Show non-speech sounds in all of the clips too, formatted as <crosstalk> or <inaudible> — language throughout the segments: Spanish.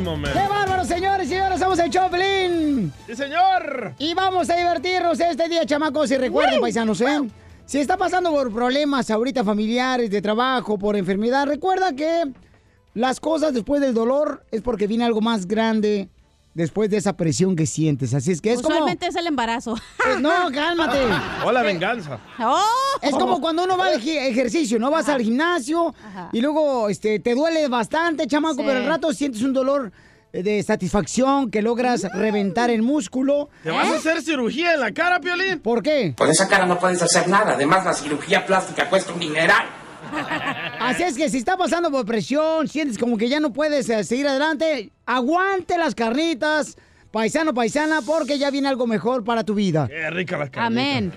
Man. ¡Qué bárbaro, señores y señores! Somos el Choplin. ¡Sí, señor! Y vamos a divertirnos este día, chamacos. Y recuerden, paisanos, ¿eh? Si está pasando por problemas ahorita familiares, de trabajo, por enfermedad, recuerda que las cosas después del dolor es porque viene algo más grande después de esa presión que sientes. Así es que es Usualmente es el embarazo. como... No, cálmate. <laughs> O la venganza. ¡Oh! Es como cuando uno va al ejercicio, ¿no? Vas al gimnasio y luego este, te duele bastante, chamaco, Sí. pero al rato sientes un dolor eh, de satisfacción que logras reventar el músculo. ¿Te vas a hacer cirugía en la cara, Piolín? ¿Por qué? Con esa cara no puedes hacer nada. Además, la cirugía plástica cuesta un dineral. Así es que si está pasando por presión, sientes como que ya no puedes eh, seguir adelante, aguante las carnitas, paisano, paisana, porque ya viene algo mejor para tu vida. Qué rica las carnitas. Amén.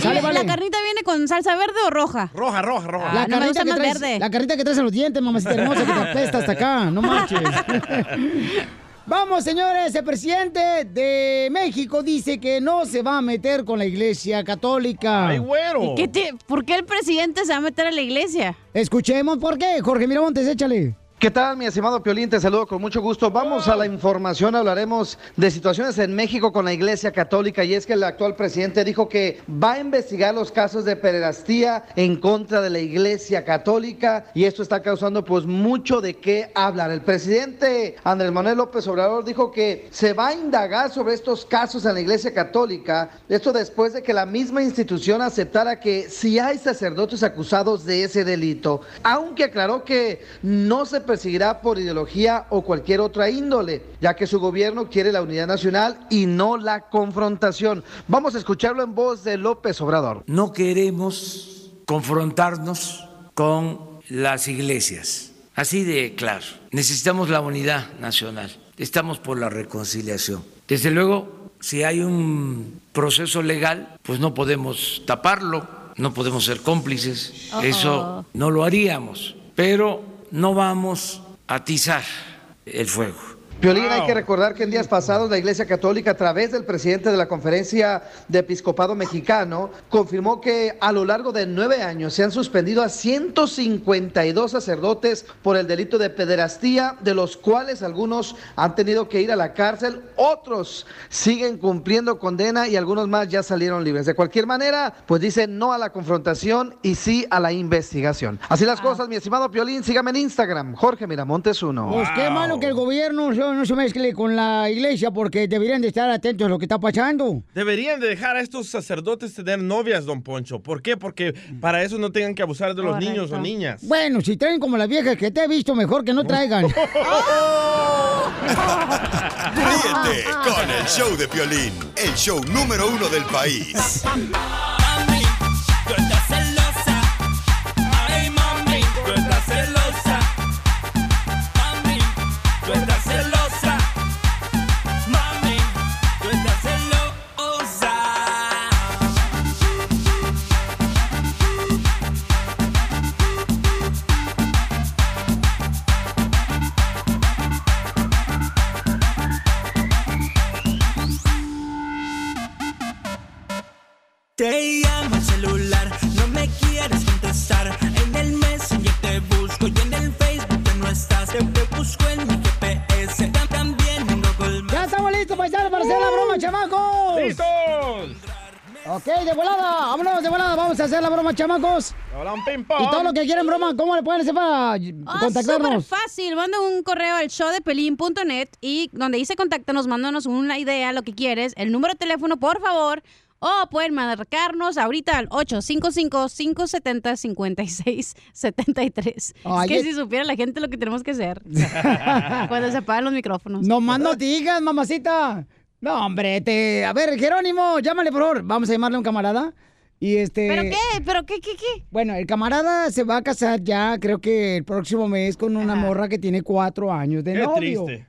Sale, ¿Y vale. ¿La carnita viene con salsa verde o roja? Roja, roja, roja. La Ah, no carnita, que traes, verde. la carnita que traes en los dientes, mamacita hermosa, que te apesta hasta acá, no <laughs> manches. <laughs> Vamos, señores, el presidente de México dice que no se va a meter con la iglesia católica. ¡Ay, güero! ¿Qué te- ¿Por qué el presidente se va a meter a la iglesia? Escuchemos por qué. Jorge Miramontes, échale. ¿Qué tal, mi estimado Piolín? Te saludo con mucho gusto. Vamos a la información, hablaremos de situaciones en México con la Iglesia Católica y es que el actual presidente dijo que va a investigar los casos de pederastía en contra de la Iglesia Católica y esto está causando pues mucho de qué hablar. El presidente Andrés Manuel López Obrador dijo que se va a indagar sobre estos casos en la Iglesia Católica, esto después de que la misma institución aceptara que si hay sacerdotes acusados de ese delito, aunque aclaró que no se perseguirá por ideología o cualquier otra índole, ya que su gobierno quiere la unidad nacional y no la confrontación. Vamos a escucharlo en voz de López Obrador. No queremos confrontarnos con las iglesias. Así de claro. Necesitamos la unidad nacional. Estamos por la reconciliación. Desde luego, si hay un proceso legal, pues no podemos taparlo, no podemos ser cómplices. Eso no lo haríamos. Pero no vamos a atizar el fuego. Piolín, hay que recordar que en días pasados la Iglesia Católica, a través del presidente de la Conferencia de Episcopado Mexicano, confirmó que a lo largo de nueve años se han suspendido a 152 sacerdotes por el delito de pederastía, de los cuales algunos han tenido que ir a la cárcel, otros siguen cumpliendo condena y algunos más ya salieron libres. De cualquier manera, pues dicen no a la confrontación y sí a la investigación. Así las cosas, mi estimado Piolín, sígame en Instagram, Jorge Miramontes 1. Pues qué malo que el gobierno no, no se mezcle con la iglesia porque deberían de estar atentos a lo que está pasando. Deberían de dejar a estos sacerdotes tener novias, don Poncho. ¿Por qué? Porque para eso no tengan que abusar de los Correcto. niños o niñas. Bueno, si traen como las viejas que te he visto, mejor que no traigan. <laughs> Ríete con el show de Piolín, el show número uno del país. Ok, de volada, vámonos de volada, vamos a hacer la broma, chamacos. Ping pong. Y todo lo que quieren broma, ¿cómo le pueden hacer para súper contactarnos? fácil. Manda un correo al showdepelín.net y donde dice contáctanos, mándanos una idea, lo que quieres, el número de teléfono, por favor. O pueden marcarnos ahorita al 855-570-5673. Ay, es que si supiera la gente lo que tenemos que hacer <laughs> cuando se apagan los micrófonos. No más no digas, mamacita. No, hombre, te... A ver, Jerónimo, llámale, por favor. Vamos a llamarle a un camarada. Y este... ¿Pero qué? ¿Pero qué, qué, qué? Bueno, el camarada se va a casar ya, creo que el próximo mes, con una morra que tiene cuatro años de Qué novio. triste.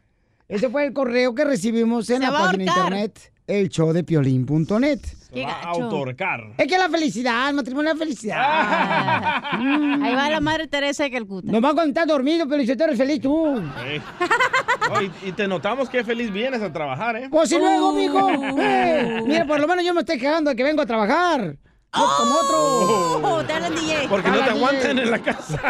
Ese fue el correo que recibimos en Se la página de internet, el show de piolín.net. Qué Va a autorcar. Es que la felicidad, el matrimonio es felicidad. <laughs> Ahí va la madre Teresa de Calcuta. Nos va a contar dormido, pero si tú eres feliz tú. Oh, y, y te notamos que feliz vienes a trabajar, ¿eh? Pues si luego, mijo. Uh. Eh, mira, por lo menos yo me estoy quejando de que vengo a trabajar. No como otro. Oh, te hablan DJ. Porque no te Hola, aguantan DJ. en la casa.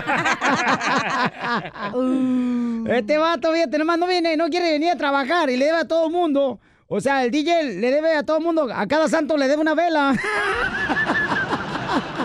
<laughs> Este vato, fíjate, nomás no viene, no quiere venir a trabajar y le debe a todo el mundo. O sea, el DJ le debe a todo el mundo, a cada santo le debe una vela. <laughs>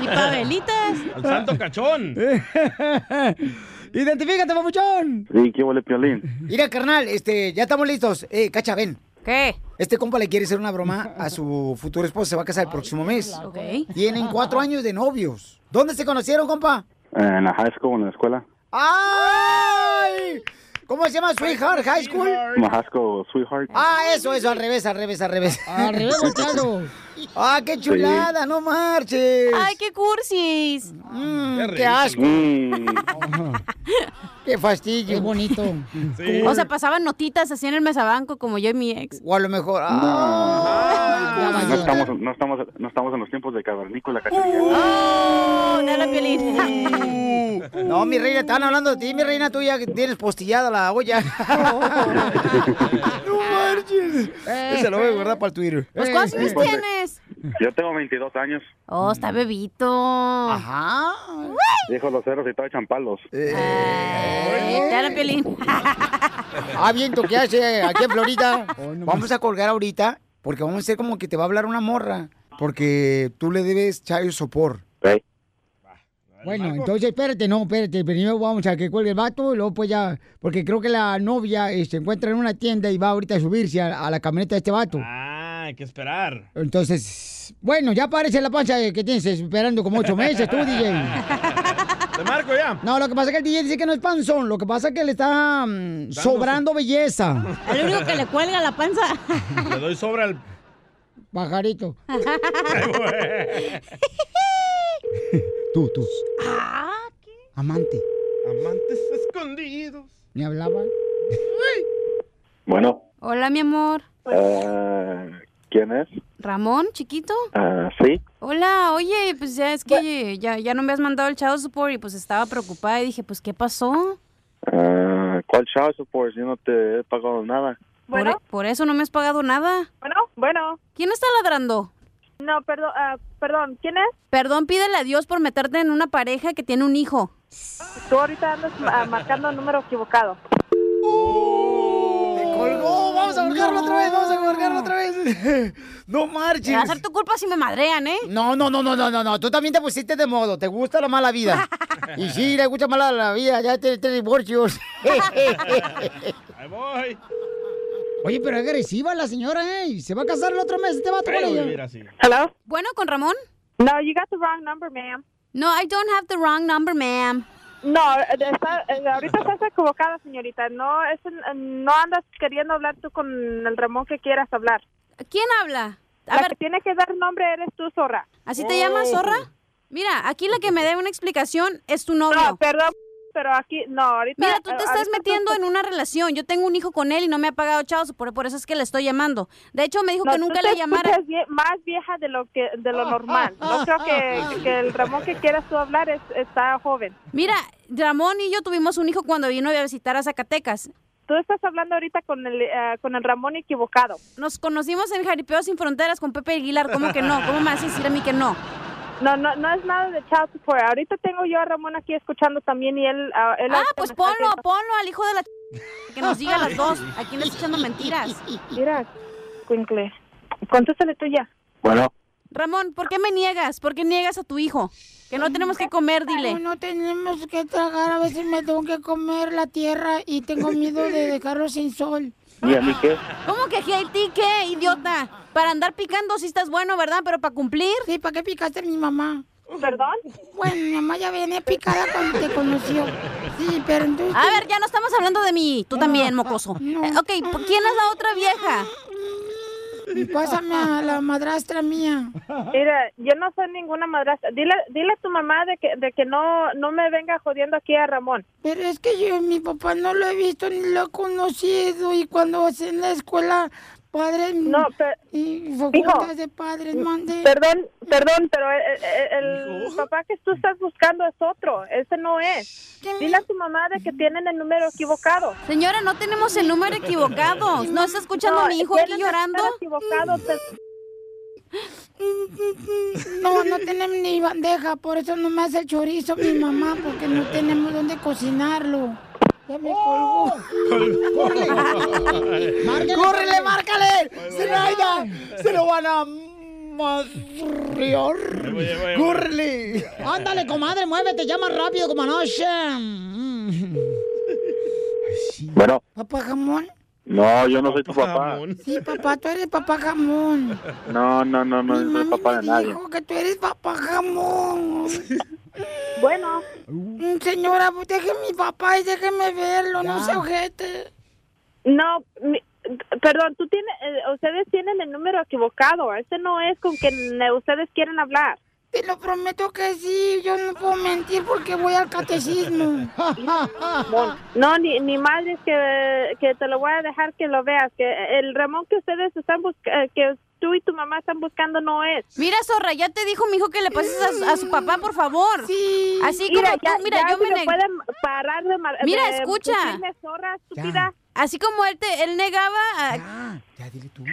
Y pavelitas. Al santo cachón. <laughs> Identifícate, papuchón. Sí, ¿qué huele Piolín? Mira, carnal, este, ya estamos listos. Eh, cacha, ven. ¿Qué? Este compa le quiere hacer una broma a su futuro esposo, se va a casar el próximo mes. Ok. Tienen cuatro años de novios. ¿Dónde se conocieron, compa? En la high school, en la escuela. ¡Ay! ¿Cómo se llama? Sweetheart High School. School sweetheart. Ah, eso, eso, al revés, al revés, al revés. <laughs> Al revés, volteado. Ah, qué chulada, no marches. Ay, qué cursis. Mm, Qué asco, Mm, qué fastidio. Qué bonito. <laughs> Sí. O sea, pasaban notitas así en el mesabanco como yo y mi ex. O a lo mejor. no, Ay, no estamos, no, estamos, no estamos en los tiempos de cavernícola, cachanilla. ¡Oh! Dale, Piolín. <laughs> No, mi reina, estaban hablando de ti, mi reina, tú ya tienes postillada la olla. <laughs> no marches. Ese lo voy a guardar para el Twitter. Pues, ¿cuántos años pues, tienes? <laughs> Yo tengo 22 años. Oh, está bebito. Ajá. Dijo los ceros y todo echan palos. Ay, Dale, Piolín. <laughs> Ah, bien, ¿tú qué hace aquí en Florida? <laughs> Vamos a colgar ahorita porque vamos a hacer como que te va a hablar una morra. Porque tú le debes chayo sopor. Bueno, entonces espérate, no, espérate. Primero vamos a que cuelgue el vato y luego pues ya. Porque creo que la novia eh, se encuentra en una tienda y va ahorita a subirse a, a la camioneta de este vato. Ah, hay que esperar. Entonces, bueno, ya parece la pancha que tienes esperando como ocho meses tú, DJ. Te marco ya. No, lo que pasa es que el DJ dice que no es panzón. Lo que pasa es que le está mm, sobrando belleza. <laughs> El único que le cuelga la panza. <laughs> Le doy sobre al. Pajarito. <laughs> tú, tú. Ah, Amante. Amantes escondidos. ¿Me hablaban? Bueno, Hola, mi amor. eh, ¿quién es? Ramón, chiquito. Ah, sí. Hola, oye, pues ya es que ya, ya no me has mandado el child support y pues estaba preocupada y dije, pues, ¿qué pasó? Ah, ¿Cuál child support? Yo no te he pagado nada. Por, e- por eso no me has pagado nada. Bueno, bueno. ¿Quién está ladrando? No, perdón, ah, perdón, ¿quién es? Perdón, pídele a Dios por meterte en una pareja que tiene un hijo. Tú ahorita andas marcando el número equivocado. ¡Colgó! ¡Vamos a colgarlo otra vez! ¡Vamos a colgarlo otra vez! <laughs> ¡No marches! Va a ser tu culpa si me madrean, ¿eh? No, no, no, no, no, no, no. Tú también te pusiste de modo. Te gusta la mala vida. <laughs> y sí, le gusta mala la vida. Ya tienes tres divorcios. <laughs> Ahí voy. Oye, pero es agresiva la señora, ¿eh? Se va a casar el otro mes. Este vato con Pero ella. Hello? Bueno, ¿con Ramón? No, you got the wrong number, ma'am. No, I don't have the wrong number, ma'am. No, está- eh, ahorita estás equivocada, señorita. No, es, no andas queriendo hablar tú con el Ramón que quieras hablar. ¿Quién habla? A la ver, que tiene que dar nombre eres tú, zorra. ¿así te llamas, zorra? Mira, aquí la que me debe una explicación es tu novio. No, perdón, pero aquí, no, ahorita... Mira, tú te eh, estás metiendo tú- en una relación. Yo tengo un hijo con él y no me ha pagado chavos, por, por eso es que le estoy llamando. De hecho, me dijo No, que tú nunca te le llamara. vie- más vieja de lo que de lo normal. No creo que, que el Ramón que quieras tú hablar es, está joven. Mira, Ramón y yo tuvimos un hijo cuando vino a visitar a Zacatecas. Tú estás hablando ahorita con el eh, con el Ramón equivocado. Nos conocimos en Jaripeo Sin Fronteras con Pepe Aguilar. ¿Cómo que no? ¿Cómo me vas a decir a mí que no? No, no, no es nada de child support. Ahorita tengo yo a Ramón aquí escuchando también y él... ah, él Ah, pues ponlo, haciendo- ponlo al hijo de la... ch- Que nos diga las <laughs> dos. ¿A quién le está echando mentiras? Mira, Quinkle, contéstale tú ya. Bueno, Ramón, ¿por qué me niegas? ¿Por qué niegas a tu hijo? Que no tenemos que comer, dile. No tenemos que tragar. A veces me tengo que comer la tierra y tengo miedo de dejarlo sin sol. ¿Y a mí qué? ¿Cómo que Haití qué, idiota? Para andar picando sí estás bueno, ¿verdad? Pero para cumplir. Sí, ¿para qué picaste a mi mamá? ¿Perdón? Bueno, mi mamá ya venía picada cuando te conoció. Sí, pero entonces... A ver, ya no estamos hablando de mí. Tú también, mocoso. No. Eh, ok, ¿quién es la otra vieja? Pásame a la madrastra mía. Mira, yo no soy ninguna madrastra. Dile, dile a tu mamá de que, de que no, no me venga jodiendo aquí a Ramón. Pero es que yo, mi papá no lo he visto ni lo he conocido y cuando en la escuela, padres No, pero- y Hijo, facultades de padres, mande. Perdón, perdón, pero el, el- el papá que tú estás buscando es otro. Ese no es. Dile a tu mamá de que tienen el número equivocado. Señora, no tenemos el número equivocado. <laughs> ¿No está escuchando a mi hijo aquí llorando? número equivocado. te- No, no tenemos ni bandeja, por eso no me hace el chorizo mi mamá, porque no tenemos dónde cocinarlo. Ya me colgó. ¡Márquele! ¡Córrele, márcale! ¡Zenaida! ¡Se lo van a madrear! ¡Córrele! ¡Ándale, comadre, muévete! ¡Ya más rápido como anoche! Bueno, ¿Papá jamón? no, yo no soy tu papá. Sí, papá, tú eres papá jamón. No, no, no, no, no soy papá de nadie. Dijo que tú eres papá jamón. <laughs> Bueno. Mm, Señora, pues deje mi papá y déjeme verlo, no se ojete. No, mi- perdón, tú tienes, eh, ustedes tienen el número equivocado. Ese no es con quien eh, ustedes quieren hablar. Te lo prometo que sí, yo no puedo mentir porque voy al catecismo. <laughs> No, ni, ni madres que, que te lo voy a dejar que lo veas. Que el Ramón que ustedes están buscando, que tú y tu mamá están buscando no es. Mira, zorra, ya te dijo mi hijo que le pases a, a su papá, por favor. Sí. Así Mira, como tú, ya- mira, ya yo si me me pueden parar de mar- Mira, de escucha. zorra, estúpida. Así como él te, él negaba. a- Ya, dile tú.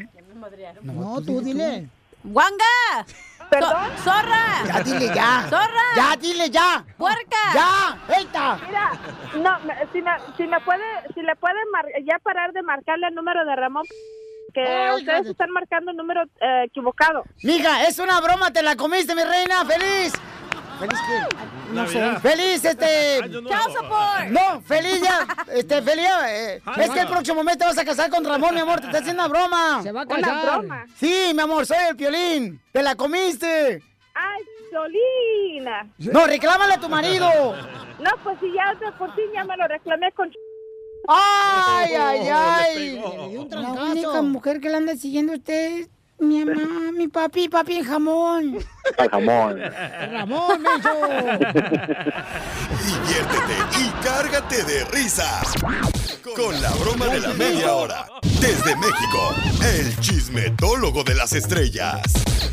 No, tú dile. ¡Guanga! ¿Perdón? So- ¡Zorra! Ya, dile ya. ¡Zorra! Ya, dile ya. ¡Puerca! ¡Ya! ¡Eita! Mira, no, me- si, me, si me puede, si le pueden mar- ya parar de marcarle el número de Ramón, que Ay, ustedes están marcando el número eh, equivocado. Mija, es una broma, te la comiste, mi reina. ¡Feliz! ¿Feliz qué? No sé. ¡Feliz, este! ¡Chao, support! No, feliz ya. Este, feliz. eh, Ay, es que el próximo mes te vas a casar con Ramón, mi amor. Te está haciendo una broma. Se va a casar. ¿Una broma? Sí, mi amor, soy el piolín. Te la comiste. ¡Ay, Solina! No, reclámale a tu marido. No, pues si ya de por sí ya me lo reclamé con... ¡Ay, <laughs> ay, ay! pegó. Le dio un La única mujer que le anda siguiendo a usted es mi mamá, <laughs> mi papi, papi en jamón. Al jamón. <laughs> Ramón, menso. Diviértete y cárgate de risas con la broma de la media hora. Desde México, el chismetólogo de las estrellas,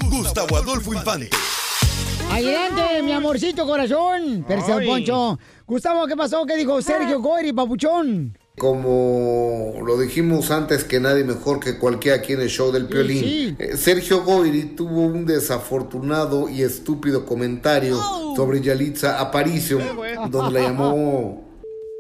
Gustavo Adolfo Infante. Adelante, mi amorcito corazón. Perse Ay. Poncho. Gustavo, ¿qué pasó? ¿Qué dijo Sergio Goyri, papuchón? Como lo dijimos antes que nadie mejor que cualquiera aquí en el show del Piolín, sí. eh, Sergio Goyri tuvo un desafortunado y estúpido comentario sobre Yalitza Aparicio, donde la llamó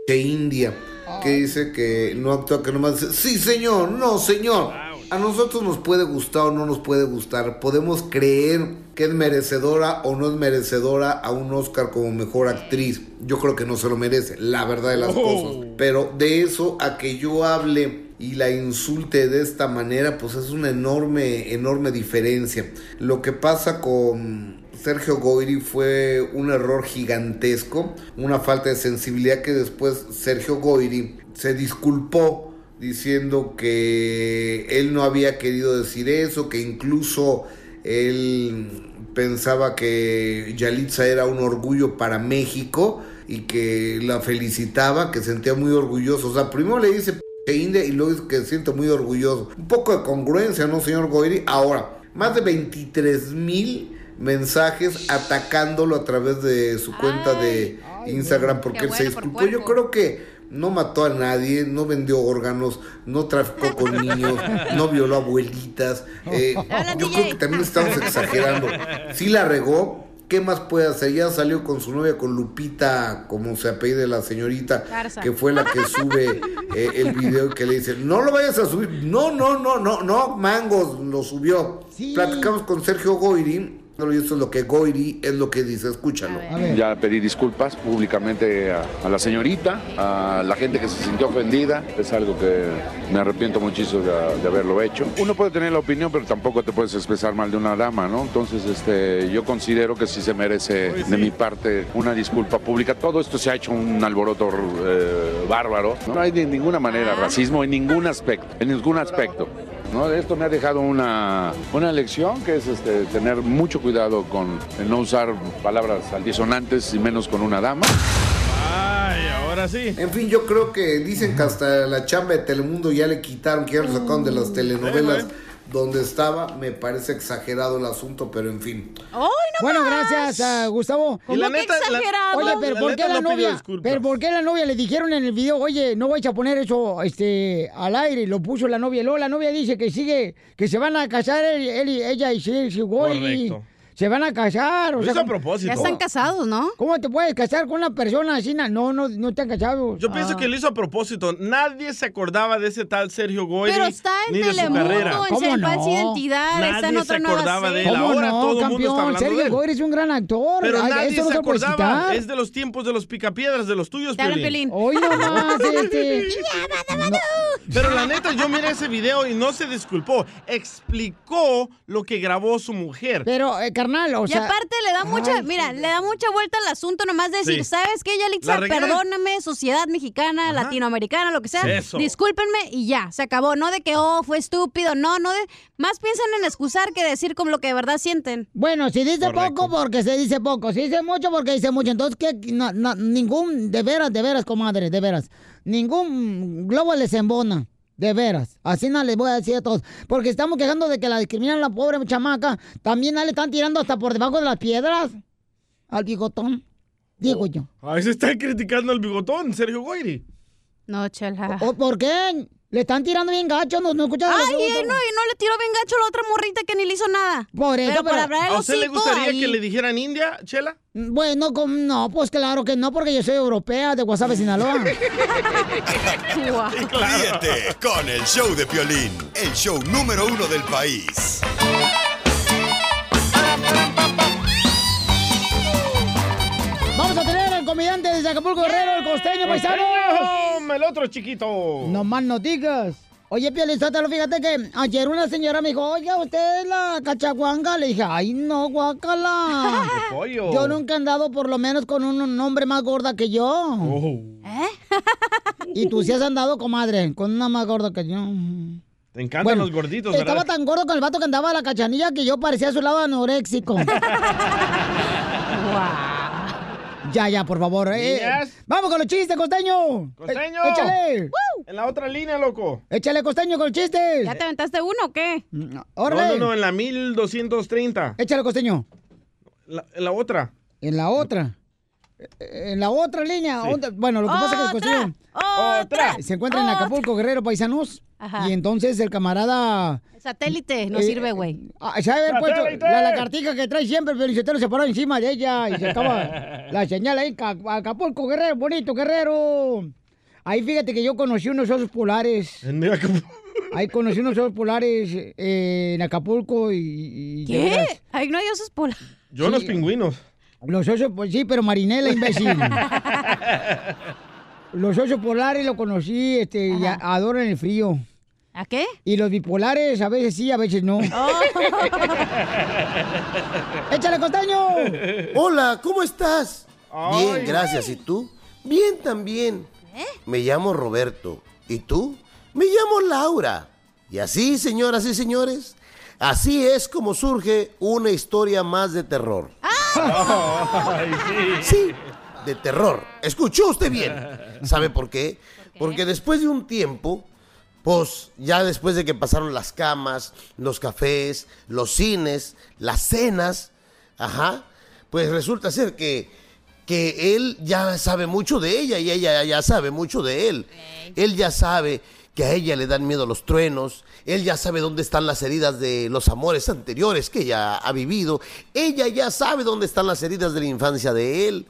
de India, que dice que no actúa, que nomás dice, sí señor, no señor. A nosotros nos puede gustar o no nos puede gustar, podemos creer que es merecedora o no es merecedora a un Oscar como mejor actriz. Yo creo que no se lo merece, la verdad de las cosas. Pero de eso a que yo hable y la insulte de esta manera, pues es una enorme, enorme diferencia. Lo que pasa con Sergio Goyri fue un error gigantesco, una falta de sensibilidad que después Sergio Goyri se disculpó diciendo que él no había querido decir eso, que incluso él pensaba que Yalitza era un orgullo para México y que la felicitaba, que sentía muy orgulloso. O sea, primero le dice "P- India y luego que se siente muy orgulloso. Un poco de congruencia, ¿no, señor Goyri? Ahora, más de 23 mil mensajes atacándolo a través de su cuenta de Instagram porque él se por disculpó. Yo creo que no mató a nadie, no vendió órganos, no traficó con niños, no violó abuelitas. Eh, yo creo que también estamos exagerando. Sí la regó. ¿Qué más puede hacer? Ya salió con su novia, con Lupita, como se apellide la señorita, Garza. que fue la que sube eh, el video y que le dice, no lo vayas a subir. No, no, no, no, no, Mangos lo subió. Sí. Platicamos con Sergio Goyri, y eso es lo que Goyri es lo que dice, escúchalo. A ver. Ya pedí disculpas públicamente a, a la señorita, a la gente que se sintió ofendida. Es algo que me arrepiento muchísimo de, de haberlo hecho. Uno puede tener la opinión, pero tampoco te puedes expresar mal de una dama, ¿no? Entonces, este, yo considero que sí se merece de mi parte una disculpa pública. Todo esto se ha hecho un alboroto eh, bárbaro. No hay de ninguna manera racismo en ningún aspecto, en ningún aspecto. ¿No? Esto me ha dejado una, una lección que es este, tener mucho cuidado con no usar palabras altisonantes y menos con una dama. Ay, ahora sí. En fin, yo creo que dicen que hasta la chamba de Telemundo ya le quitaron, que ya lo sacaron de las telenovelas donde estaba. Me parece exagerado el asunto, pero en fin. Bueno, gracias, ah, Gustavo. Y la ¿Cómo que neta, la- exagerado? Oye, pero La ¿por qué la no novia? Pero ¿por qué la novia le dijeron en el video, oye, no vais a poner eso este, al aire? Lo puso la novia. Luego la novia dice que sigue, que se van a casar él, él y ella y sí, sí, güey. Correcto. Se van a casar. Lo O sea, hizo a ¿cómo- propósito. Ya están casados, ¿no? ¿Cómo te puedes casar con una persona así? No, no, no están casados. Yo pienso que lo hizo a propósito. Nadie se acordaba de ese tal Sergio Goyri Pero está en ni de su Telemundo, carrera. en ¿Cómo Falsa no? Identidad, está en Nadie otra se nueva acordaba de él. ¿Cómo Ahora no, todo el mundo campeón? está hablando Sergio de él. Goyri es un gran actor. Pero Ay, nadie no se acordaba. Es de los tiempos de los picapiedras, de los tuyos, hablan, Piolín. Hoy nomás, <laughs> este. Pero la neta, yo miré ese video y no se disculpó. Explicó lo que grabó su mujer. Pero, eh, carnal, o y sea. aparte le da mucha, Ay, mira, le da mucha vuelta al asunto nomás de decir, Sí. ¿sabes qué, Yalitza? Perdóname, sociedad mexicana, latinoamericana, lo que sea. Eso. Discúlpenme y ya, se acabó. No de que, oh, fue estúpido, no, no de... Más piensan en excusar que decir como lo que de verdad sienten. Bueno, si dice poco, porque se dice poco. Si dice mucho, porque dice mucho. Entonces, ¿qué? No, no, ningún, de veras, de veras, comadre, de veras. Ningún globo les embona. De veras. Así no les voy a decir a todos. Porque estamos quejando de que la discriminan a la pobre chamaca. También a le están tirando hasta por debajo de las piedras. Al bigotón. Digo yo. Ahí se está criticando el bigotón, Sergio Goyri. No, chela. ¿O por qué? Le están tirando bien gacho, no, no escuchas Ay, no, y no le tiró bien gacho a la otra morrita que ni le hizo nada. Por eso, pero, por pero- hablar el ¿A usted le gustaría ahí- que le dijeran India, Chela? Bueno, com- no, pues claro que no, porque yo soy europea de Guasave, Sinaloa. <laughs> <laughs> Ríete con el show de Piolín, el show número uno del país. Vamos a tener al comediante desde Acapulco Guerrero, el costeño, paisano. El otro chiquito. No más no digas. Oye, Piolizotelo, fíjate que ayer una señora me dijo, oye, ¿usted es la cachaguanga? Le dije, ay, no, guacala. De <laughs> pollo. Yo nunca he andado por lo menos con un, hombre más gorda que yo. Oh. <laughs> Y tú sí has andado, comadre, con una más gorda que yo. Te encantan Bueno, los gorditos, Estaba ¿verdad? tan gordo con el vato que andaba a la cachanilla que yo parecía a su lado anoréxico. <laughs> Ya, ya, por favor. eh. Vamos con los chistes, costeño. ¡Costeño! Eh, échale. En la otra línea, loco. Échale, costeño, con los chistes. ¿Ya te aventaste uno o qué? No, Órale. no, no, en la 1230. Échale, costeño. La- en la otra. En la otra. Eh, En la otra línea. Bueno, lo que pasa es que el ¡Otra! se encuentra en Acapulco, Guerrero, paisanos. Ajá. Y entonces el camarada... Satélite, no Eh, sirve, güey. Ah, se puesto la lagartija que trae siempre, pero se se paró encima de ella y se acaba <laughs> la señal ahí, Ca- Acapulco, Guerrero, bonito, Guerrero. Ahí fíjate que yo conocí unos osos polares. Ahí conocí unos osos polares eh, en Acapulco y... ¿Qué? Ahí no hay osos polares. Yo los pingüinos. Los osos, pues sí, pero Marinela, imbécil. <laughs> Los osos polares los conocí, este, y a- adoran el frío. ¿A qué? Y los bipolares, a veces sí, a veces no. <laughs> ¡Échale, costeño! Hola, ¿cómo estás? Ay. Bien, gracias. ¿Y tú? Bien también. Me llamo Roberto. ¿Y tú? Me llamo Laura. Y así, señoras y señores, así es como surge una historia más de terror. Ay, <laughs> Sí, de terror. Escuchó usted bien. ¿Sabe por qué? Porque después de un tiempo, pues ya después de que pasaron las camas, los cafés, los cines, las cenas, ajá, pues resulta ser que, que él ya sabe mucho de ella y ella ya sabe mucho de él. Él ya sabe que a ella le dan miedo los truenos, él ya sabe dónde están las heridas de los amores anteriores que ella ha vivido, ella ya sabe dónde están las heridas de la infancia de él,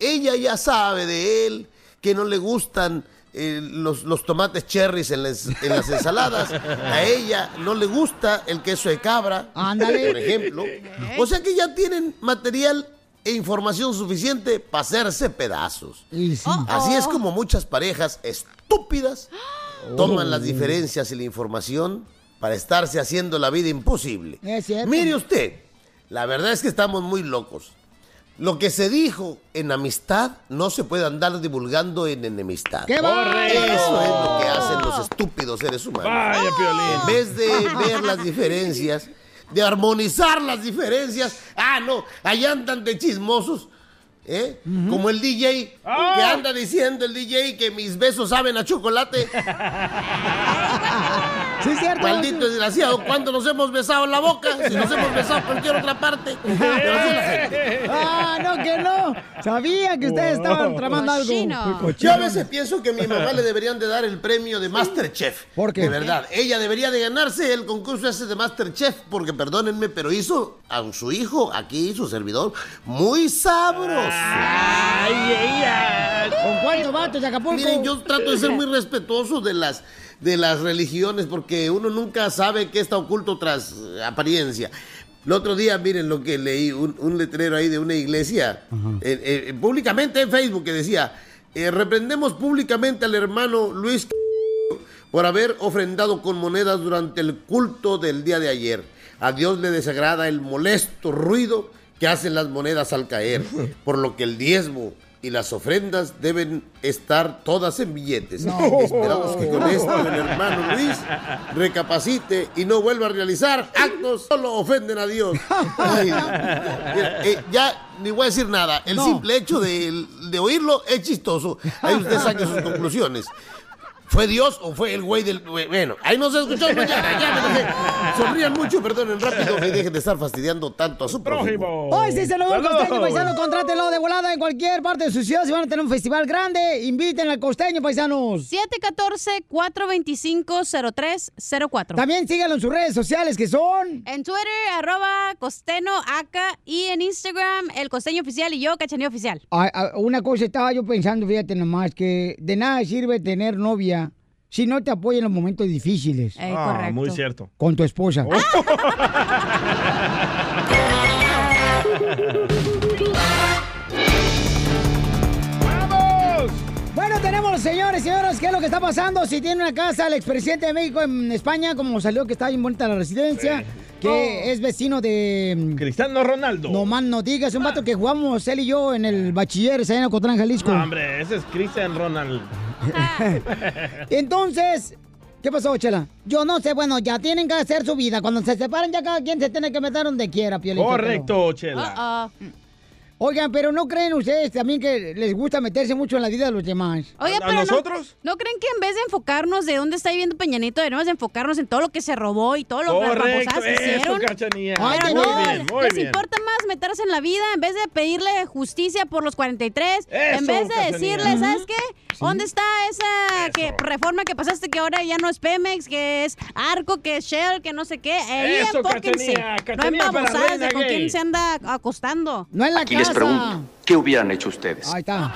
ella ya sabe de él que no le gustan eh, los, los tomates cherries en las, en las ensaladas, a ella no le gusta el queso de cabra, Ándale. por ejemplo. O sea que ya tienen material e información suficiente para hacerse pedazos. Así es como muchas parejas estúpidas toman las diferencias y la información para estarse haciendo la vida imposible. Es cierto. Mire usted, la verdad es que estamos muy locos. Lo que se dijo en amistad no se puede andar divulgando en enemistad. ¡Qué! Eso es lo que hacen los estúpidos seres humanos. Vaya, Piolín. En vez de ver las diferencias, de armonizar las diferencias, ah, no, allá andan de chismosos. ¿Eh? Como el DJ que anda diciendo el DJ que mis besos saben a chocolate. <laughs> Sí, es cierto. Maldito desgraciado, ¿cuándo nos hemos besado en la boca? Si nos hemos besado en cualquier otra parte. <laughs> Pero así es la gente. Ah, no, que no. Sabía que ustedes estaban tramando algo. Yo a veces pienso que a mi mamá le deberían de dar el premio de Masterchef. ¿Por qué? De verdad. Ella debería de ganarse el concurso ese de Masterchef, porque perdónenme, pero hizo a su hijo, aquí su servidor, muy sabroso. Ay, ella. ¿Con cuántos vatos de Acapulco? Miren, yo trato de ser muy respetuoso de las, de las religiones porque uno nunca sabe qué está oculto tras apariencia. El otro día, miren lo que leí, un, un letrero ahí de una iglesia, eh, eh, públicamente en Facebook, que decía, eh, reprendemos públicamente al hermano Luis por haber ofrendado con monedas durante el culto del día de ayer. A Dios le desagrada el molesto ruido que hacen las monedas al caer, <laughs> por lo que el diezmo y las ofrendas deben estar todas en billetes. No. Esperamos que con esto el <laughs> hermano Luis recapacite y no vuelva a realizar actos solo ofenden a Dios. Ay, eh, ya ni voy a decir nada. El simple hecho de, de oírlo es chistoso. Ahí usted saque sus conclusiones. ¿Fue Dios o fue el güey del... Bueno, ahí nos escuchamos mañana. Ya me. Sonrían mucho, perdonen rápido y dejen de estar fastidiando tanto a su prójimo. Hoy sí se lo al Saludos. costeño, paisano. Contrátelo de volada en cualquier parte de su ciudad. Si van a tener un festival grande, inviten al costeño, paisanos. 714-425-0304. También síganlo en sus redes sociales, que son... En Twitter, arroba costeno acá. Y en Instagram, el costeño oficial y yo, cachaneo oficial. Ay, una cosa estaba yo pensando, fíjate nomás, que de nada sirve tener novia si no te apoya en los momentos difíciles. Ah, muy cierto. Con tu esposa. <laughs> Bueno, tenemos, señores y señoras, ¿qué es lo que está pasando? Si tiene una casa el expresidente de México en España, como salió que está bien bonita la residencia, que es vecino de... Cristiano Ronaldo. No más no digas, un vato que jugamos él y yo en el bachiller, allá en Ocotlán, Jalisco. No, hombre, ese es Cristian Ronald. <laughs> Entonces, ¿qué pasó, Chela? Yo no sé, bueno, ya tienen que hacer su vida. Cuando se separen, ya cada quien se tiene que meter donde quiera, Piolín. Correcto, Chela. Oigan, pero ¿no creen ustedes también que les gusta meterse mucho en la vida de los demás? Oye, pero no- No, creen que en vez de enfocarnos de dónde está viviendo Peña Nieto, debemos de enfocarnos en todo lo que se robó y todo lo que Correcto, hicieron? Pero Muy no, bien, muy les bien. importa más meterse en la vida en vez de pedirle justicia por los 43, en Eso, vez de decirle. ¿sabes qué? ¿Dónde está esa que, reforma que pasaste que ahora ya no es Pemex, que es Arco, que es Shell, que no sé qué? Ahí Eso, enfóquense. No en de con gay. quién se anda acostando. No en la Aquí les casa. pregunto, ¿qué hubieran hecho ustedes? Ahí está.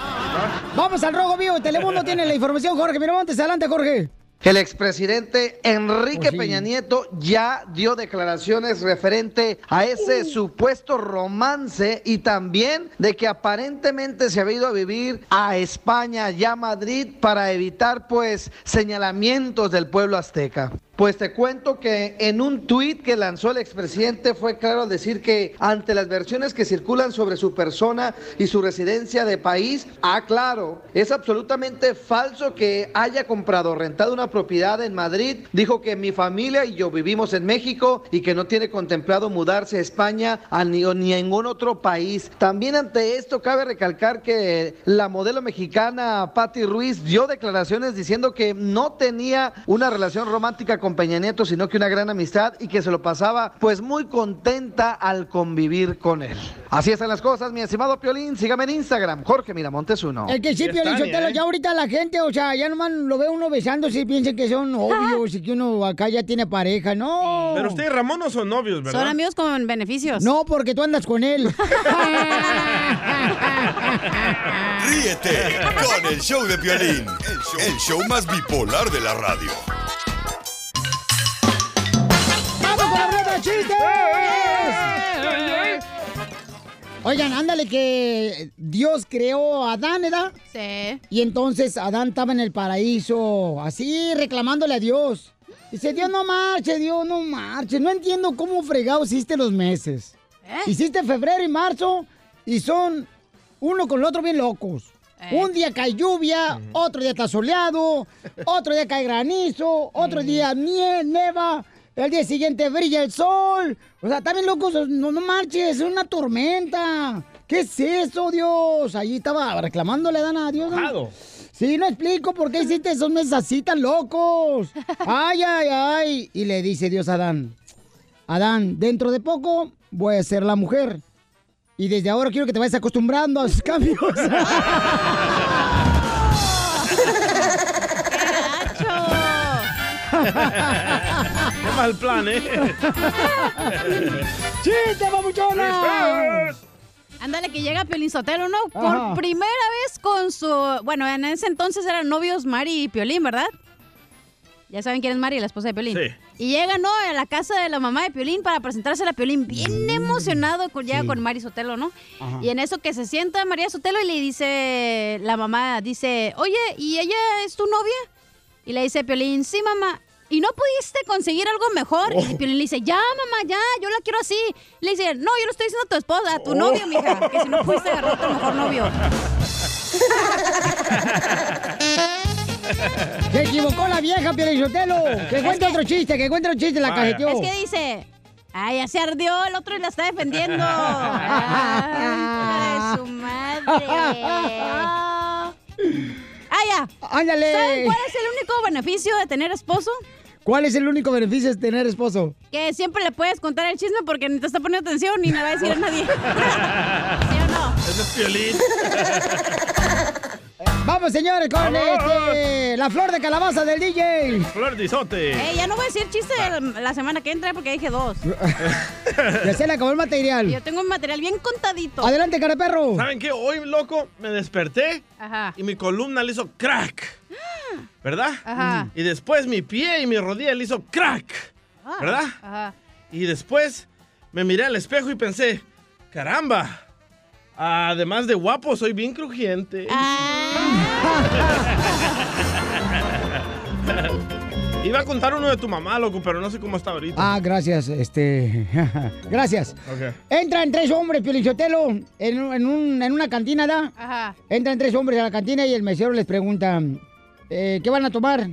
Vamos al rojo vivo. Telemundo tiene la información, Jorge Miramontes. Adelante, Jorge. El expresidente Enrique Oh, sí. Peña Nieto ya dio declaraciones referente a ese supuesto romance y también de que aparentemente se había ido a vivir a España, ya Madrid, para evitar pues señalamientos del pueblo azteca. Pues te cuento que en un tuit que lanzó el expresidente fue claro al decir que ante las versiones que circulan sobre su persona y su residencia de país, ah, claro, es absolutamente falso que haya comprado o rentado una propiedad en Madrid. Dijo que mi familia y yo vivimos en México y que no tiene contemplado mudarse a España a ni a ningún otro país. También ante esto cabe recalcar que la modelo mexicana Patti Ruiz dio declaraciones diciendo que no tenía una relación romántica con Peña Nieto, sino que una gran amistad y que se lo pasaba pues muy contenta al convivir con él. Así están las cosas, mi estimado Piolín. Sígame en Instagram, Jorge Miramontes uno. El que sí, Piolín Sotelo, ya ahorita la gente, o sea, ya nomás lo ve uno besándose y piensa que son novios y que uno acá ya tiene pareja. No. Pero usted y Ramón no son novios, ¿verdad? Son amigos con beneficios. No, porque tú andas con él. <laughs> Ríete con el show de Piolín, el show más bipolar de la radio. Chistes! Oigan, ándale que Dios creó a Adán, ¿verdad? Sí. Y entonces Adán estaba en el paraíso, así reclamándole a Dios. Dice, Dios no marche, Dios no marche. No entiendo cómo fregado hiciste los meses. Hiciste febrero y marzo y son uno con el otro bien locos. Un día cae lluvia, otro día está soleado, otro día cae granizo, otro día nie- neva, el día siguiente brilla el sol. O sea, también locos, no, no marches, es una tormenta. ¿Qué es eso, Dios? Allí estaba reclamándole, Dan a Dios. ¿no? Sí, no explico por qué hiciste esos meses así tan locos. Ay, ay, ay. Y le dice Dios a Adán, Adán, dentro de poco voy a ser la mujer. Y desde ahora quiero que te vayas acostumbrando a sus <laughs> cambios. Qué <laughs> mal plan, ¿eh? <laughs> ¡Chiste, papuchona! Ándale, que llega Piolín Sotelo, ¿no? Por primera vez con su... Bueno, en ese entonces eran novios Mari y Piolín, ¿verdad? Ya saben quién es Mari, la esposa de Piolín. Sí. Y llega, ¿no? A la casa de la mamá de Piolín para presentarse a Piolín. Bien emocionado con, llega con Mari Sotelo, ¿no? Ajá. Y en eso que se sienta María Sotelo y le dice... La mamá dice, oye, ¿y ella es tu novia? Y le dice Piolín, sí, mamá. ¿Y no pudiste conseguir algo mejor? Y Piolín le dice, ya, mamá, ya, yo la quiero así. Le dice, no, yo lo estoy diciendo a tu esposa, a tu novio, mija, que si no pudiste agarrar tu mejor novio. <laughs> Se equivocó la vieja, Pielichotelo. Que cuente otro chiste, que cuente otro chiste, la cajeteó. Es que dice, ay, ya se ardió, el otro la está defendiendo. <laughs> Ay, su madre. <laughs> Ah, ya. Ándale. ¿Saben cuál es el único beneficio de tener esposo? ¿Cuál es el único beneficio de tener esposo? Que siempre le puedes contar el chisme porque ni te está poniendo atención ni le va a decir a nadie. <laughs> Ese es Piolín. <laughs> Vamos, señores, con Vamos. este, la flor de calabaza del DJ. Flor de isote. Eh, ya no voy a decir chiste la, la semana que entra porque dije dos. <laughs> Ya se le acabó el material. Yo tengo un material bien contadito. Adelante, cara perro. ¿Saben qué? Hoy, loco, me desperté Ajá. y mi columna le hizo crack. <gasps> ¿Verdad? Ajá. Y después mi pie y mi rodilla le hizo crack. Ah, ¿Verdad? Ajá. Y después me miré al espejo y pensé, caramba, además de guapo, soy bien crujiente. Iba a contar uno de tu mamá, loco, pero no sé cómo está ahorita. Ah, gracias, este. <laughs> gracias. Ok. Entran tres hombres, Piolichotelo, en, un- en, un- en una cantina, ¿da? Ajá. Entran tres hombres a la cantina y el mesero les pregunta, eh, ¿qué van a tomar?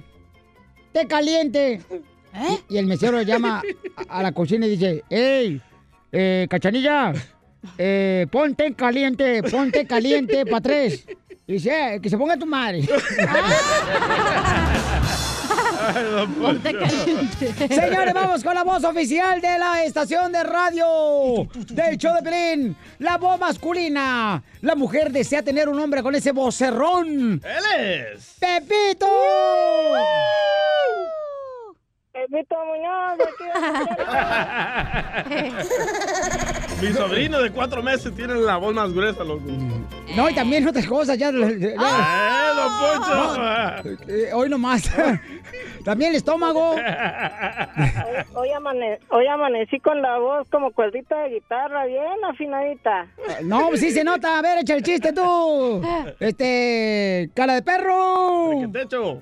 ¡Té caliente! Y, y el mesero llama a, a la cocina y dice, ¡Ey, eh, cachanilla! Eh, pon té caliente, pon té caliente para tres. Y dice, "Eh, que se ponga tu madre. <laughs> Señores, vamos con la voz oficial de la estación de radio del show de Pelín. La voz masculina. La mujer desea tener un hombre con ese vocerrón. ¡Él es! ¡Pepito! Pepito Muñoz, <laughs> Mi sobrino de cuatro meses tiene la voz más gruesa, loco. No, y también otras cosas. Ya, ya- ¡Eh, don Poncho! Eh, hoy nomás. <laughs> también el estómago. Hoy, amane- hoy amanecí con la voz como cuerdita de guitarra, bien afinadita. No, pues sí se nota. A ver, echa el chiste tú. <laughs> Este, cara de perro. techo?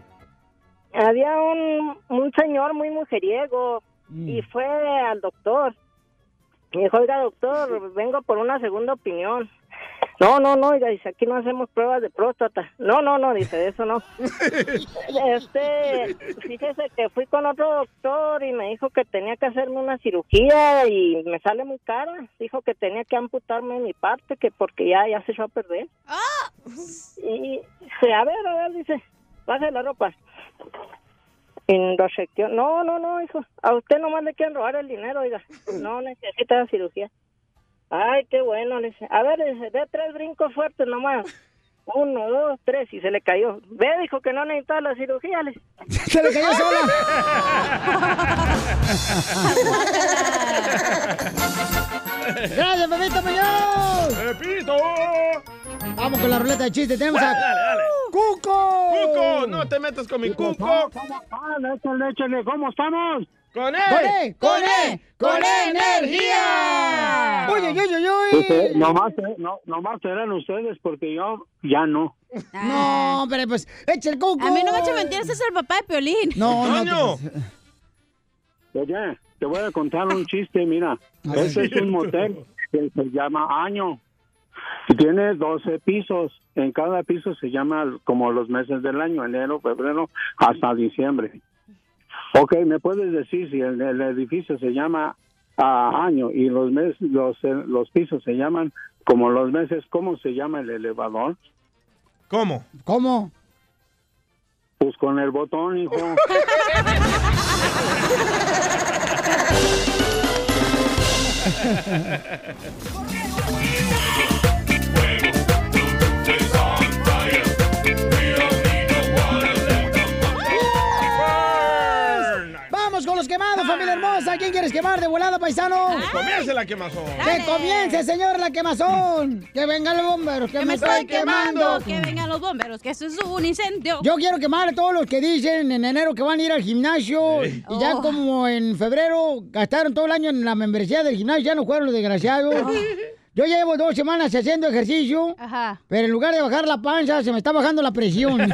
Había un, un señor muy mujeriego y fue al doctor. Y dijo, oiga, doctor, vengo por una segunda opinión. No, no, no, oiga, dice, aquí no hacemos pruebas de próstata. No, no, no, dice, de eso no. <laughs> Este, fíjese que fui con otro doctor y me dijo que tenía que hacerme una cirugía y me sale muy cara. Dijo que tenía que amputarme mi parte, que porque ya, ya se echó a perder. Y dice, a ver, a ver, dice, baje la ropa. Chequeó. No, no, no, hijo. A usted nomás le quieren robar el dinero, oiga. No <laughs> necesita cirugía. Ay, qué bueno. A ver, dé tres brincos fuertes nomás. Uno, dos, tres. Y se le cayó. Ve, dijo que no necesitaba la cirugía. Le... <laughs> Se le cayó sola. Gracias, Pepito Muñoz. ¡Pepito! Vamos con la ruleta de chistes. Tenemos a Dale, dale, dale. Cuco. ¡Cuco! ¡No te metas con mi cuco! Échale, échale, ¿cómo estamos? ¡Con ¡Con E! ¡Con E! ¡Con E energía! ¡Uy, uy, uy, uy, nomás, no, nomás serán ustedes porque yo ya no. No, pero pues, echa el cuco. A mí no me eche mentiras, ese es el papá de Piolín. No, no. Oye, te voy a contar un chiste, mira. Este es un motel que se llama Año. Y tiene 12 pisos. En cada piso se llama como los meses del año, enero, febrero, hasta diciembre. Ok, ¿me puedes decir si el, el edificio se llama a año y los, meses, los, eh, los pisos se llaman como los meses, ¿cómo se llama el elevador? ¿Cómo? ¿Cómo? Pues con el botón, hijo. <laughs> <laughs> familia hermosa. ¿Quién quieres quemar de volada, paisano? Comience la quemazón. Que comience, señor, la quemazón. Que vengan los bomberos, que, Que me estoy quemando. Que vengan los bomberos, que esto es un incendio. Yo quiero quemar a todos los que dicen en enero que van a ir al gimnasio y ya Oh. como en febrero gastaron todo el año en la membresía del gimnasio, ya no fueron los desgraciados. Yo llevo dos semanas haciendo ejercicio, pero en lugar de bajar la panza, se me está bajando la presión. <laughs>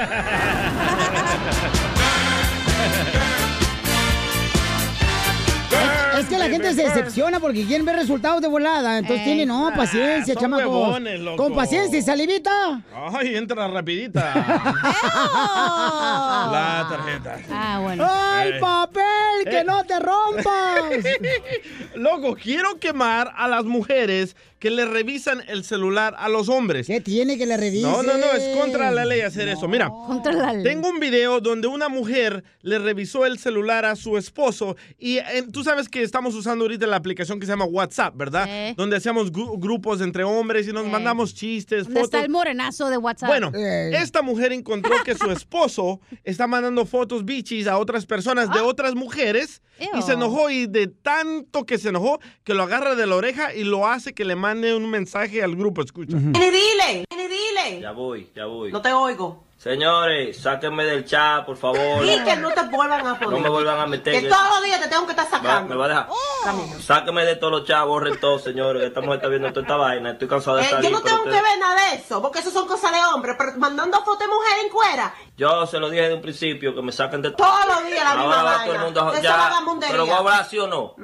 la gente se decepciona porque quieren ver resultados de volada. Entonces tienen, no, paciencia, huevones, loco. Con paciencia y salivita. Ay, entra rapidita. <laughs> la tarjeta. Ah, bueno. ¡Ay, papel! ¡Que Eh. no te rompas! <laughs> Loco, quiero quemar a las mujeres que le revisan el celular a los hombres. ¿Qué tiene que le revise? No, no, no, es contra la ley hacer eso. Mira, Contra la ley. tengo un video donde una mujer le revisó el celular a su esposo y eh, tú sabes que estamos usando ahorita la aplicación que se llama WhatsApp, ¿verdad? Donde hacemos gru- grupos entre hombres y nos mandamos chistes, ¿Dónde fotos. está el morenazo de WhatsApp? Bueno, esta mujer encontró que su esposo está mandando fotos bichis a otras personas de otras mujeres y se enojó y de tanto que se enojó que lo agarra de la oreja y lo hace que le mande un mensaje al grupo. Escucha. Ni dile, ni dile. Ya voy, ya voy. No te oigo. Señores, sáquenme del chat, por favor. Y que no te vuelvan a poner. No me vuelvan a meter. Que todos los días te tengo que estar Va- sacando. me va a dejar. Camino. Sáquenme de todos los chats, borren todo, señores. Esta mujer está viendo toda esta vaina. Estoy cansado de Eh, estar yo ahí, no tengo que ver nada de eso, porque eso son cosas de hombres, pero mandando fotos de mujer en cuera, Yo se lo dije de un principio, que me saquen de todos los días la misma vaina. todo el mundo Eso ya, pero va a hablar sí o no.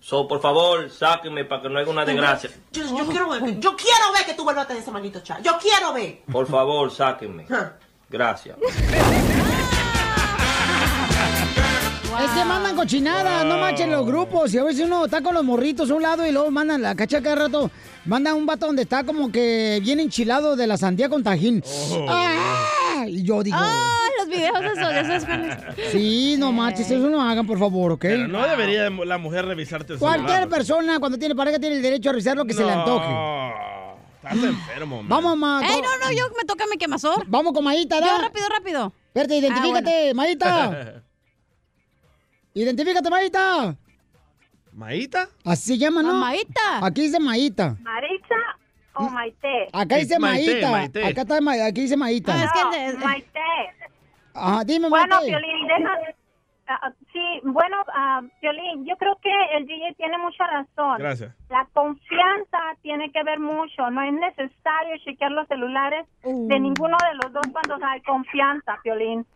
So, por favor, sáquenme para que no haya una desgracia. Yo, yo quiero ver, yo quiero ver que tú vuelvas a tener ese maldito chat. Yo quiero ver. Por favor, sáquenme. Gracias. Es que mandan cochinadas, no manchen los grupos. Y a veces uno está con los morritos a un lado y luego mandan la cacha cada rato. Mandan un vato donde está como que bien enchilado de la sandía con tajín. ¡Ah! Y yo digo. Ah, los videos esos, de esos. <laughs> Sí, no manches, eso no hagan, por favor, ¿ok? Pero no debería la mujer revisarte el Cualquier celular. persona cuando tiene pareja tiene el derecho a revisar lo que se le antoje. Estás enfermo, man. Vamos, ma. Ey, no, no, yo me toca mi quemazón. Vamos con Maíta, ¿da? Yo, rápido, rápido. Espérate, identifícate, Ah, Maíta. <laughs> Identifícate, Maíta. ¿Maíta? Así se llama, ¿no? Ah, Maíta. Aquí dice Maíta. ¿Maritza o Maite? Acá dice Maite, Maíta. Maite. Acá está Ma- aquí dice Maíta. No, Maite. Ajá, dime, Bueno, Maite. Piolín, deja... ah, sí, bueno, ah, Piolín, yo creo que el DJ tiene mucha razón. Gracias. La confianza tiene que ver mucho. No es necesario chequear los celulares de ninguno de los dos cuando hay confianza, Piolín.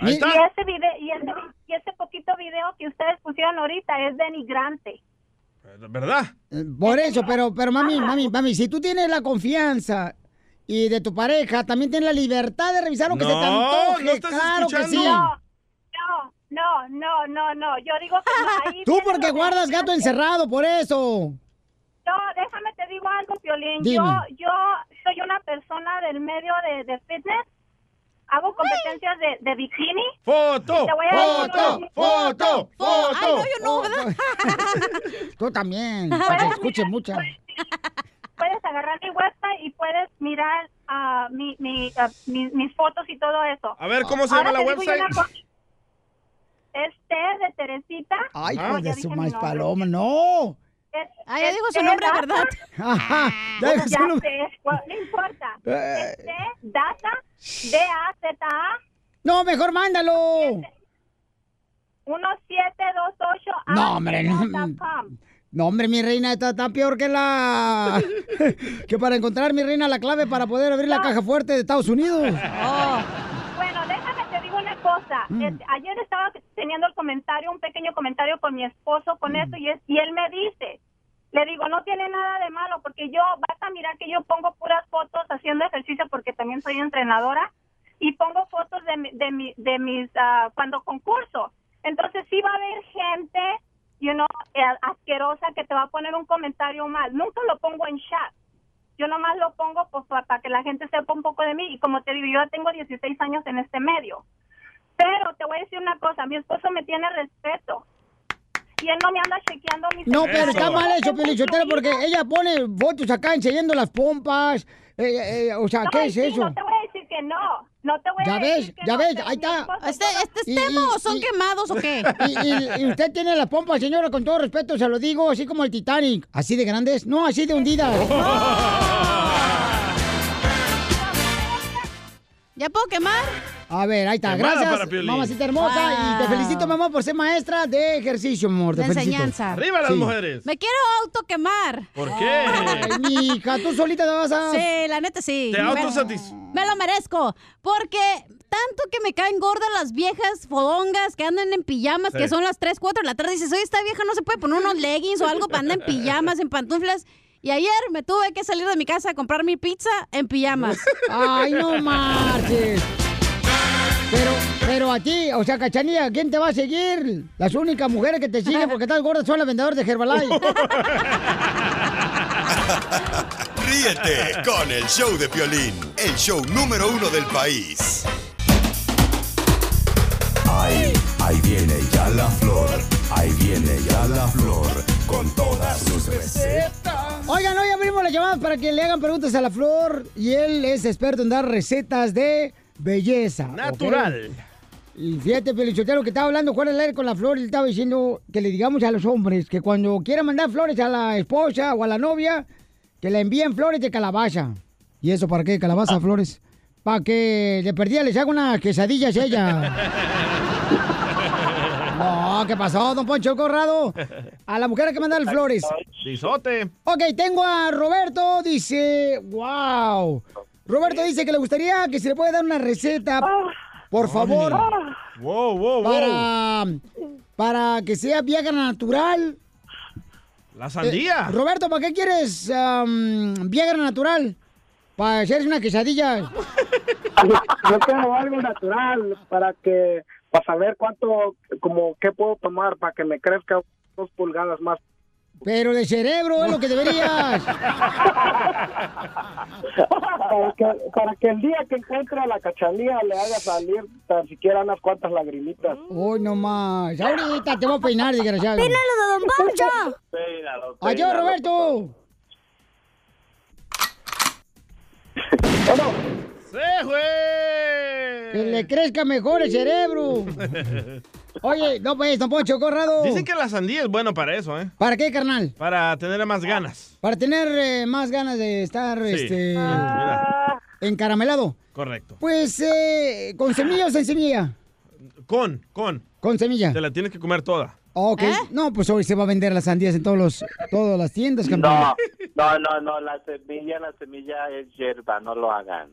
Ahí Y está. ese, video, y, ese, y ese poquito video que ustedes pusieron ahorita es denigrante. ¿Verdad? Eh, Por eso, pero, pero mami, mami, mami, si tú tienes la confianza y de tu pareja, también tienes la libertad de revisar lo que se te No, antoje. no estás claro que sí. escuchando. No, no, no, no, no. Yo digo que no, ahí Tú porque guardas gato encerrado, por eso. No, déjame te digo algo, Piolín. Dime. Yo, yo soy una persona del medio de, de fitness. Hago competencias de, de bikini. ¡Foto! Te voy a ¡Foto! decir- ¡Foto! ¡Foto! Ay, no, yo no, ¿verdad? <laughs> Tú también, para que escuches muchas. Puedes agarrar mi website y puedes mirar ah, mi, mi, ah, mi- mis fotos y todo eso. A ver, ¿cómo se Ahora llama la website? Es T de Teresita. Ay, Oh, hijo ya de su maíz paloma, no. Es- Ah, ya dijo su nombre, data. ¿verdad? Ajá, ya dijo su nombre. sé, bueno, no importa. <laughs> Eh. Es T data, D-A-Z-A, No, mejor mándalo. 1728 No, hombre, no. No, hombre, mi reina está tan peor que la... <laughs> que para encontrar, mi reina, la clave para poder abrir la caja fuerte de Estados Unidos. Te Mm. Es- ayer estaba teniendo el comentario, un pequeño comentario con mi esposo con Mm. esto y, es, y él me dice, Le digo, no tiene nada de malo porque yo, vas a mirar que yo pongo puras fotos haciendo ejercicio porque también soy entrenadora y pongo fotos de, mi- de, mi- de mis, ah, cuando concurso. Entonces sí va a haber gente, you know, eh, asquerosa que te va a poner un comentario mal. Nunca lo pongo en chat. Yo nomás lo pongo pues, para que la gente sepa un poco de mí. Y como te digo, yo ya tengo 16 años en este medio. Pero te voy a decir una cosa, mi esposo me tiene respeto. Y él no me anda chequeando mis No, pero está mal eso, Pelichotero, porque ella pone fotos acá enseñando las pompas. eh, eh, o sea, ¿qué es sí, eso? No te voy a decir que no. No te voy Ya a ves, decir que ya no, ves, pero ahí mi está. ¿Este, este es tema y- o son y- quemados o qué? <laughs> Y, y- y usted tiene las pompas, señora, con todo respeto, se lo digo, así como el Titanic. ¿Así de grandes? No, así de hundidas. <laughs> ¿Ya puedo quemar? A ver, ahí está. Quemada Gracias, mamacita hermosa. Y te Wow. felicito, mamá, por ser maestra de ejercicio, amor. Te De felicito. enseñanza. Arriba las Sí. mujeres. Me quiero autoquemar. ¿Por qué? Ay, mi hija, tú solita te vas a... Sí, la neta sí. Te Me- autosatis- Me lo merezco. Porque tanto que me caen gordas las viejas fodongas que andan en pijamas, Sí. que son las 3, 4 de la tarde. Dices, oye, esta vieja no se puede poner unos leggings o algo para andar en pijamas, en pantuflas. Y ayer me tuve que salir de mi casa a comprar mi pizza en pijamas. Ay, no marches. Pero, pero a ti, o sea, Cachanilla, ¿quién te va a seguir? Las únicas mujeres que te siguen porque estás gorda son las vendedoras de Herbalife. <laughs> Ríete con el show de Piolín, el show número uno del país. Ahí, ahí viene ya la flor, ahí viene ya la flor, con todas sus recetas. Oigan, hoy abrimos las llamadas para que le hagan preguntas a la Flor y él es experto en dar recetas de belleza. Natural. Y fíjate, Pelichotero, que estaba hablando fuera del aire con la Flor y le estaba diciendo que le digamos a los hombres que cuando quieran mandar flores a la esposa o a la novia, que le envíen flores de calabaza. ¿Y eso para qué? ¿Calabaza, flores? Para que de perdida les haga unas quesadillas ella. <laughs> No, ¿qué pasó, don Poncho Corrado? A la mujer hay que mandarle flores. Disote. Ok, tengo a Roberto, dice, wow. Roberto dice que le gustaría que se le puede dar una receta, por favor, Wow, wow, wow. para, para que sea Viagra natural. La sandía. Eh, Roberto, ¿para qué quieres am, Viagra natural? Para hacer una quesadilla. <laughs> Yo quiero algo natural para que, para saber cuánto, como, qué puedo tomar para que me crezca dos pulgadas más. Pero de cerebro es lo que deberías. para, que, para que el día que encuentre a la cachanilla le haga salir tan siquiera unas cuantas lagrimitas. Uy, no más. Ahorita te voy a peinar, desgraciado. ¡Pínalo de Don Poncho! Peínalo, Adiós. Roberto. ¡Se fue! Que le crezca mejor el cerebro. <laughs> Oye, no pues, don Poncho Corrado. Dicen que la sandía es bueno para eso, ¿eh? ¿Para qué, carnal? Para tener más ganas. Para tener eh, más ganas de estar Sí. este Mira, encaramelado. correcto. Pues eh, con semilla o sin semilla. Con, con. Con semilla. Te la tienes que comer toda. Ok. No, pues hoy se va a vender las sandías en todos los, todas las tiendas, campeón. No, no, no, no, la semilla, la semilla es hierba, no lo hagan.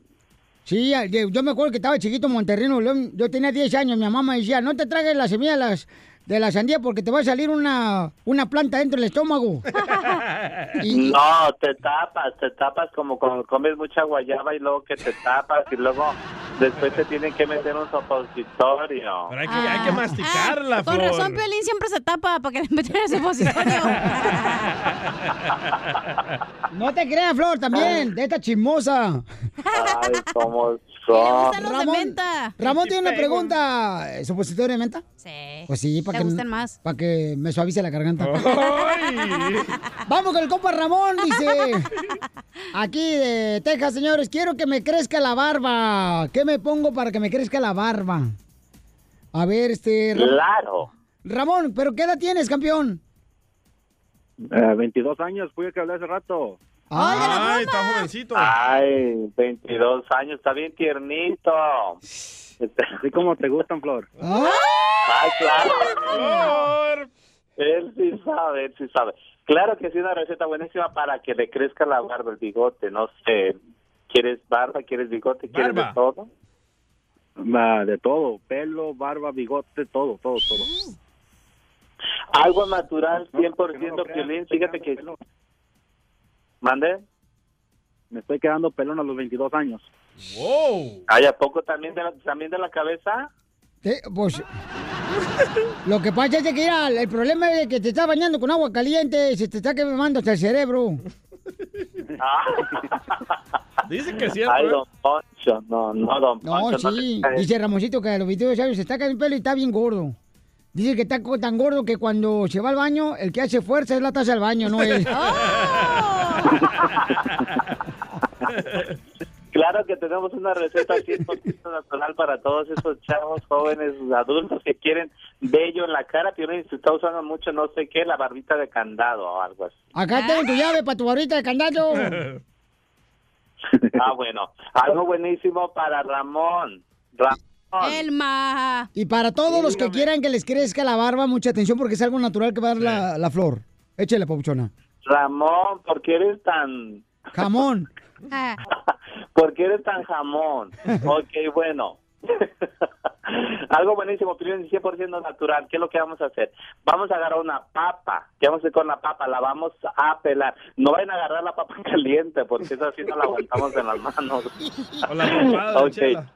Sí, yo me acuerdo que estaba chiquito en Monterrey. Yo tenía 10 años, mi mamá me decía, no te tragues las, de la sandía porque te va a salir una, una planta dentro del estómago. <laughs> Y- No, te tapas, te tapas como cuando comes mucha guayaba y luego que te tapas y luego después te tienen que meter un supositorio. Pero hay que, hay que masticarla, Ah, Con Flor. razón, Piolín siempre se tapa para que le metan el supositorio. No te creas, Flor, también, de esta chismosa. Ay, cómo son. Ramón, Ramón tiene una pregunta. ¿eh, ¿Supositorio de menta? Sí. Pues sí, para ¿Te que, gustan más? para que me suavice la garganta. <laughs> Vamos con el compa Ramón, dice. Aquí de Texas, señores, quiero que me crezca la barba. ¿Qué me pongo para que me crezca la barba? A ver, este... Ramón. Claro. Ramón, ¿pero qué edad tienes, campeón? Eh, 22 años, fui el que hablé hace rato. Ay, está jovencito. Ay, 22 años, está bien tiernito. Así como te gustan, Flor. Ay, claro. Él sí sabe, él sí sabe. Claro que sí, una receta buenísima para que le crezca la barba, el bigote, no sé. ¿Quieres barba? ¿Quieres bigote? ¿Quieres de todo? De todo, pelo, barba, bigote, todo, todo, todo. Algo natural, 100% Piolín. Fíjate que... ¿Mande? Me estoy quedando pelón a los 22 años. ¡Wow! ¿Hay a poco también de la, también de la cabeza? ¿Qué? Pues, <laughs> lo que pasa es que mira, el problema es que te estás bañando con agua caliente y se te está quemando hasta el cerebro. <laughs> Dice que es cierto. Ay, ¿eh? don Poncho, no, no, don No, Poncho. no sí. te. Dice Ramoncito que a los 22 años se está cayendo el pelo y está bien gordo. Dice que está tan gordo que cuando se va al baño, el que hace fuerza es la taza del baño, no él. <laughs> <laughs> Claro que tenemos una receta 100% natural para todos esos chavos, jóvenes, adultos que quieren bello en la cara. Piolín, si está usando mucho, no sé qué, la barbita de candado o algo así. Acá tengo tu llave para tu barrita de candado. <laughs> Ah, bueno. Algo buenísimo para Ramón. Ramón. El ma. Y para todos los que quieran que les crezca la barba, mucha atención porque es algo natural que va a dar la, la flor. Échale, papuchona. Ramón, ¿por qué eres tan... Jamón. <laughs> ¿Por qué eres tan jamón? Ok, bueno. <laughs> Algo buenísimo, Piolín, 100% natural. ¿Qué es lo que vamos a hacer? Vamos a agarrar una papa. ¿Qué vamos a hacer con la papa? La vamos a pelar. No vayan a agarrar la papa <laughs> caliente porque esa sí no la aguantamos en las manos. O la papada de Ok. chela.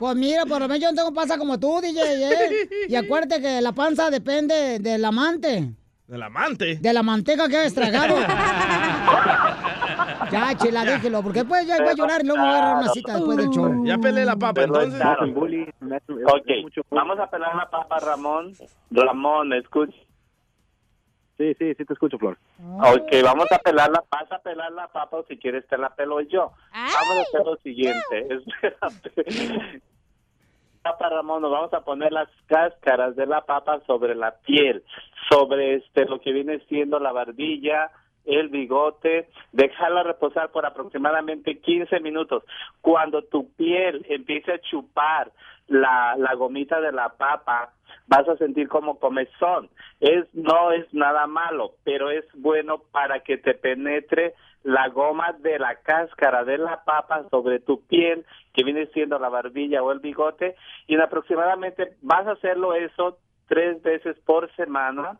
Pues mira, por lo menos yo no tengo panza como tú, DJ. ¿eh? Y acuérdate que la panza depende del amante. Del amante. De la manteca que has tragado. <laughs> ya, chela, déjelo, porque después ya va a llorar y luego me va a agarrar una cita después del show. Ya pelé la papa, Pero entonces. Ok, vamos a pelar la papa, Ramón. Ramón, escucha. Sí, sí, sí te escucho, Flor. Ok, vamos a pelar la vas a pelar la papa o si quieres te la pelo yo. Vamos a hacer lo siguiente. <laughs> Espérate. Papa Ramón, nos vamos a poner las cáscaras de la papa sobre la piel, sobre este lo que viene siendo la barbilla, el bigote, dejarla reposar por aproximadamente 15 minutos. Cuando tu piel empiece a chupar la, la gomita de la papa, vas a sentir como comezón. Es, no es nada malo, pero es bueno para que te penetre la goma de la cáscara de la papa sobre tu piel, que viene siendo la barbilla o el bigote, y en aproximadamente vas a hacerlo eso tres veces por semana,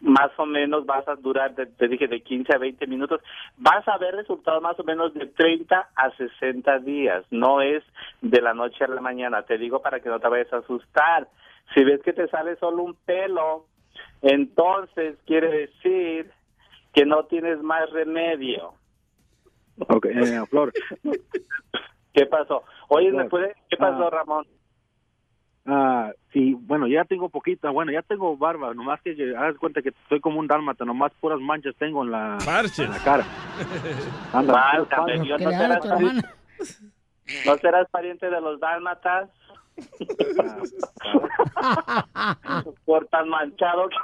más o menos vas a durar, de- te dije, de 15 a 20 minutos, vas a ver resultados más o menos de 30 a 60 días, no es de la noche a la mañana, te digo para que no te vayas a asustar. Si ves que te sale solo un pelo, entonces quiere decir que no tienes más remedio. Ok, eh, Flor. <laughs> ¿Qué pasó? Oye, ¿me puede? ¿Qué pasó, ah, Ramón? Ah, sí, bueno, ya tengo poquita, bueno, ya tengo barba, nomás que que haz cuenta que soy como un dálmata, nomás puras manchas tengo en la, en la cara. Anda, Dios, manchas. ¿no serás, pariente, ¿no serás pariente de los dálmatas? <laughs> Por tan manchado que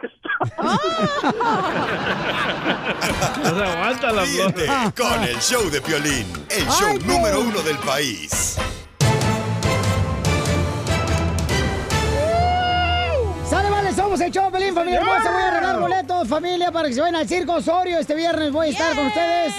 No se aguanta la flor. Ríete con el show de Piolín, el show Ay, número uno del país. Somos el show, Pelín, familia hermosa. Voy a regalar boletos, familia, para que se vayan al Circo Osorio. Este viernes voy a estar con ustedes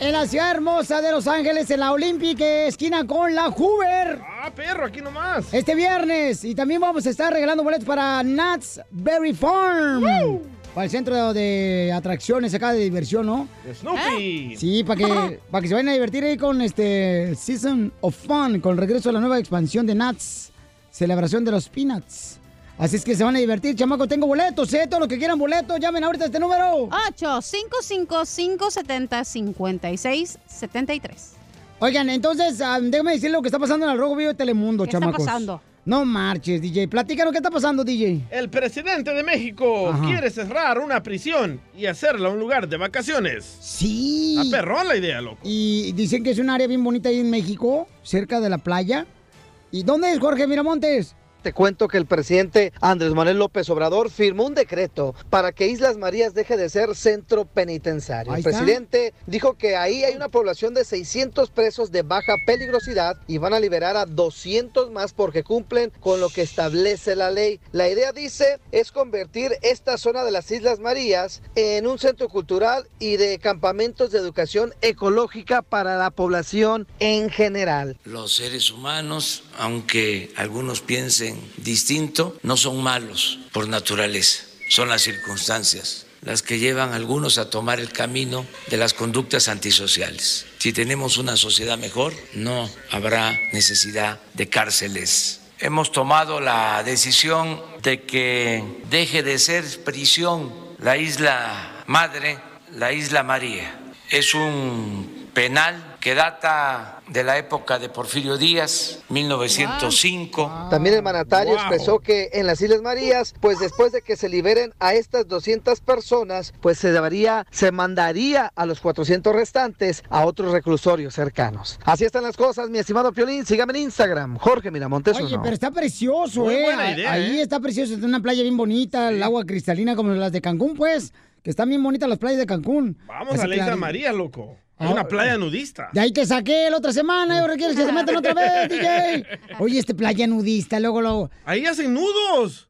en la ciudad hermosa de Los Ángeles, en la Olympic, esquina con la Hoover. Ah, perro, aquí nomás. Este viernes. Y también vamos a estar regalando boletos para Nuts Berry Farm. Para el centro de atracciones acá de diversión, ¿no? Snoopy. Sí, para que, <laughs> para que se vayan a divertir ahí con este Season of Fun, con el regreso a la nueva expansión de Nuts, celebración de los Peanuts. Así es que se van a divertir, chamaco. Tengo boletos, ¿eh? Todos los que quieran boletos, llamen ahorita a este número. 8 55 570 56 73. Oigan, entonces, ah, déjame decirle lo que está pasando en el Rojo Vivo de Telemundo, ¿Qué está chamacos. pasando? No marches, DJ. Platícanos qué está pasando, DJ. El presidente de México Ajá. quiere cerrar una prisión y hacerla un lugar de vacaciones. Sí. Está perrón la idea, loco. Y dicen que es un área bien bonita ahí en México, cerca de la playa. ¿Y dónde es Jorge Miramontes? Te cuento que el presidente Andrés Manuel López Obrador firmó un decreto para que Islas Marías deje de ser centro penitenciario. El presidente dijo que ahí hay una población de 600 presos de baja peligrosidad y van a liberar a 200 más porque cumplen con lo que establece la ley. La idea, dice, es convertir esta zona de las Islas Marías en un centro cultural y de campamentos de educación ecológica para la población en general. Los seres humanos, aunque algunos piensen distinto no son malos por naturaleza, son las circunstancias las que llevan a algunos a tomar el camino de las conductas antisociales. Si tenemos una sociedad mejor, no habrá necesidad de cárceles. Hemos tomado la decisión de que deje de ser prisión la isla madre, la isla María. Es un penal que data de la época de Porfirio Díaz, 1905. También el mandatario Wow. expresó que en las Islas Marías, pues después de que se liberen a estas 200 personas, pues se daría, se mandaría a los 400 restantes a otros reclusorios cercanos. Así están las cosas, mi estimado Piolín. Sígame en Instagram, Jorge Miramontes. Oye, uno. pero está precioso, Muy ¿eh? buena idea, Ahí ¿eh? está precioso, está una playa bien bonita, el agua cristalina como las de Cancún, pues, que están bien bonitas las playas de Cancún. Vamos Así a la Isla. María, loco. Hay Ah, una playa nudista. De ahí te saqué la otra semana, y ahora quieres que se metan otra vez, DJ. Oye, este playa nudista, luego, luego. Ahí hacen nudos.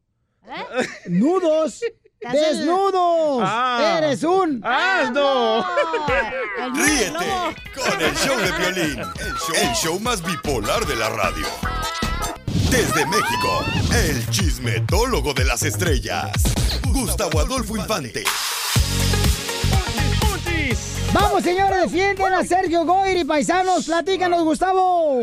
¡Nudos! hacen- ¡Desnudos! Ah. ¡Eres un ¡Asno! Ríete con el show de violín, el show, el show más bipolar de la radio. Desde México, el chismetólogo de las estrellas, Gustavo Adolfo Infante. Vamos, señores, defienden a Sergio Goyri, paisanos. Platícanos, Gustavo.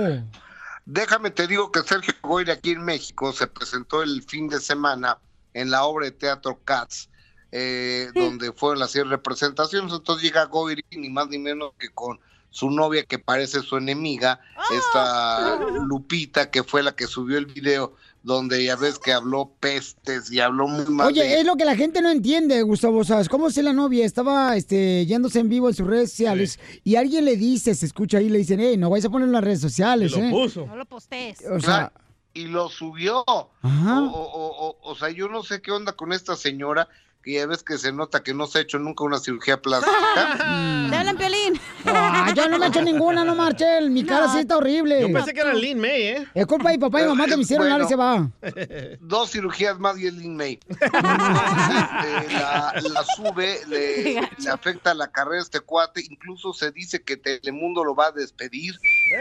Déjame te digo que Sergio Goyri aquí en México se presentó el fin de semana en la obra de teatro Cats, eh, donde fueron las 100 representaciones. Entonces llega Goyri, ni más ni menos que con su novia que parece su enemiga, esta Lupita, que fue la que subió el video donde ya ves que habló pestes y habló muy mal de- Oye, es lo que la gente no entiende, Gustavo. ¿Sabes cómo si la novia estaba este, yéndose en vivo en sus redes sociales y alguien le dice, se escucha ahí, le dicen, hey, no vais a poner en las redes sociales, ¿eh? No lo postees. O sea, y lo subió. Ajá. O, o- o- o sea, yo no sé qué onda con esta señora, que ya ves que se nota que no se ha hecho nunca una cirugía plástica. <laughs> Te hablan, Piolín. Ah, yo no me he hecho ninguna, no marchen. Mi cara sí está horrible. Yo pensé que era Lin May, ¿eh? Es culpa de mi papá y mamá que me hicieron Bueno. y se va. Dos cirugías más y es Lin May. <laughs> Este, la, la sube, le, le afecta la carrera a este cuate. Incluso se dice que Telemundo lo va a despedir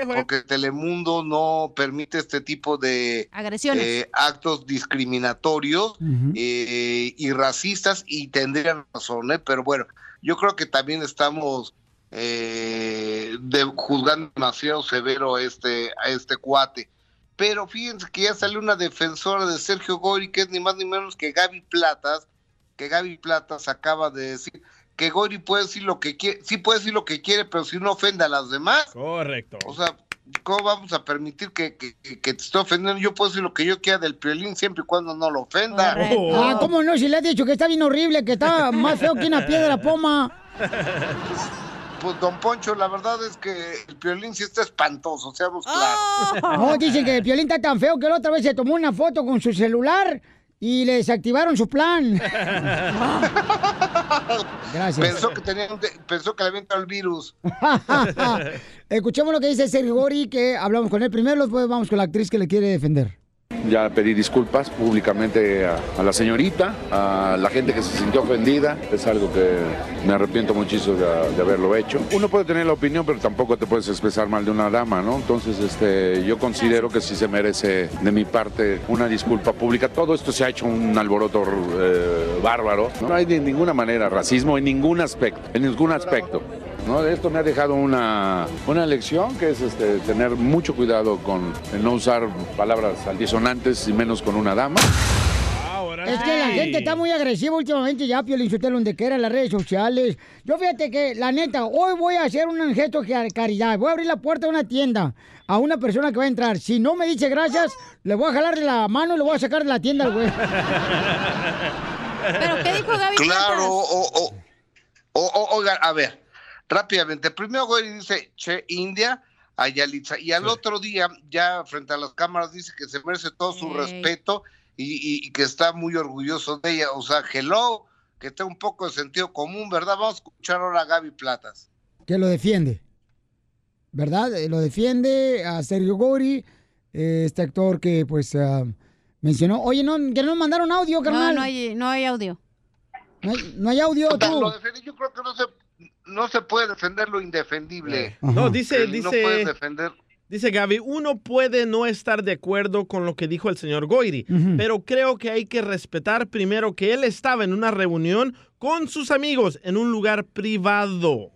porque Telemundo no permite este tipo de Agresiones. eh, actos discriminatorios eh, y racistas y tendrían razón, ¿eh? pero bueno, yo creo que también estamos eh, de, juzgando demasiado severo a este, a este cuate. Pero fíjense que ya salió una defensora de Sergio Gori, que es ni más ni menos que Gaby Platas, que Gaby Platas acaba de decir que Gori puede decir lo que quiere, sí puede decir lo que quiere, pero si no ofende a las demás. Correcto. O sea, ¿cómo vamos a permitir que, que, te esté ofendiendo? Yo puedo decir lo que yo quiera del piolín siempre y cuando no lo ofenda. Ah, ¿cómo no? Si le has dicho que está bien horrible, que está más feo que una piedra poma. Pues, don Poncho, la verdad es que el piolín sí está espantoso, seamos claros. No, dicen que el Piolín está tan feo que la otra vez se tomó una foto con su celular y le desactivaron su plan. <laughs> Gracias. Pensó que, tenía, pensó que le había entrado el virus. <laughs> Escuchemos lo que dice Sergio Gori, que hablamos con él primero, después vamos con la actriz que le quiere defender. Ya pedí disculpas públicamente a, la señorita, a la gente que se sintió ofendida. Es algo que me arrepiento muchísimo de, de haberlo hecho. Uno puede tener la opinión, pero tampoco te puedes expresar mal de una dama, ¿no? Entonces, este, yo considero que sí se merece de mi parte una disculpa pública. Todo esto se ha hecho un alboroto eh, bárbaro. No hay de ninguna manera racismo en ningún aspecto, en ningún aspecto. ¿No? Esto me ha dejado una, una lección que es este, tener mucho cuidado con el no usar palabras altisonantes y menos con una dama. Es que la gente está muy agresiva últimamente ya, Piolín Sotelo, donde quiera en las redes sociales. Yo fíjate que, la neta, hoy voy a hacer un gesto de caridad. Voy a abrir la puerta de una tienda a una persona que va a entrar. Si no me dice gracias, le voy a jalar la mano y le voy a sacar de la tienda al güey. <laughs> ¿Pero qué dijo Gaby Claro, o, o, o- o- oigan, a ver, rápidamente. Primero, güey, dice Che India a Yalitza. Y al otro día, ya frente a las cámaras, dice que se merece todo su respeto y, y- y que está muy orgulloso de ella. O sea, hello, que está un poco de sentido común, ¿verdad? Vamos a escuchar ahora a Gaby Platas. que lo defiende. ¿Verdad? Eh, Lo defiende a Sergio Gori, eh, este actor que pues ah, mencionó. Oye, no, que no mandaron audio, No, carnal. no hay, no hay audio. No hay, no hay audio, tú. lo defendí, yo creo que no se, no se puede defender lo indefendible. No, dice, El- No dice, puedes defender. Dice Gaby, uno puede no estar de acuerdo con lo que dijo el señor Goiri, pero creo que hay que respetar primero que él estaba en una reunión con sus amigos en un lugar privado.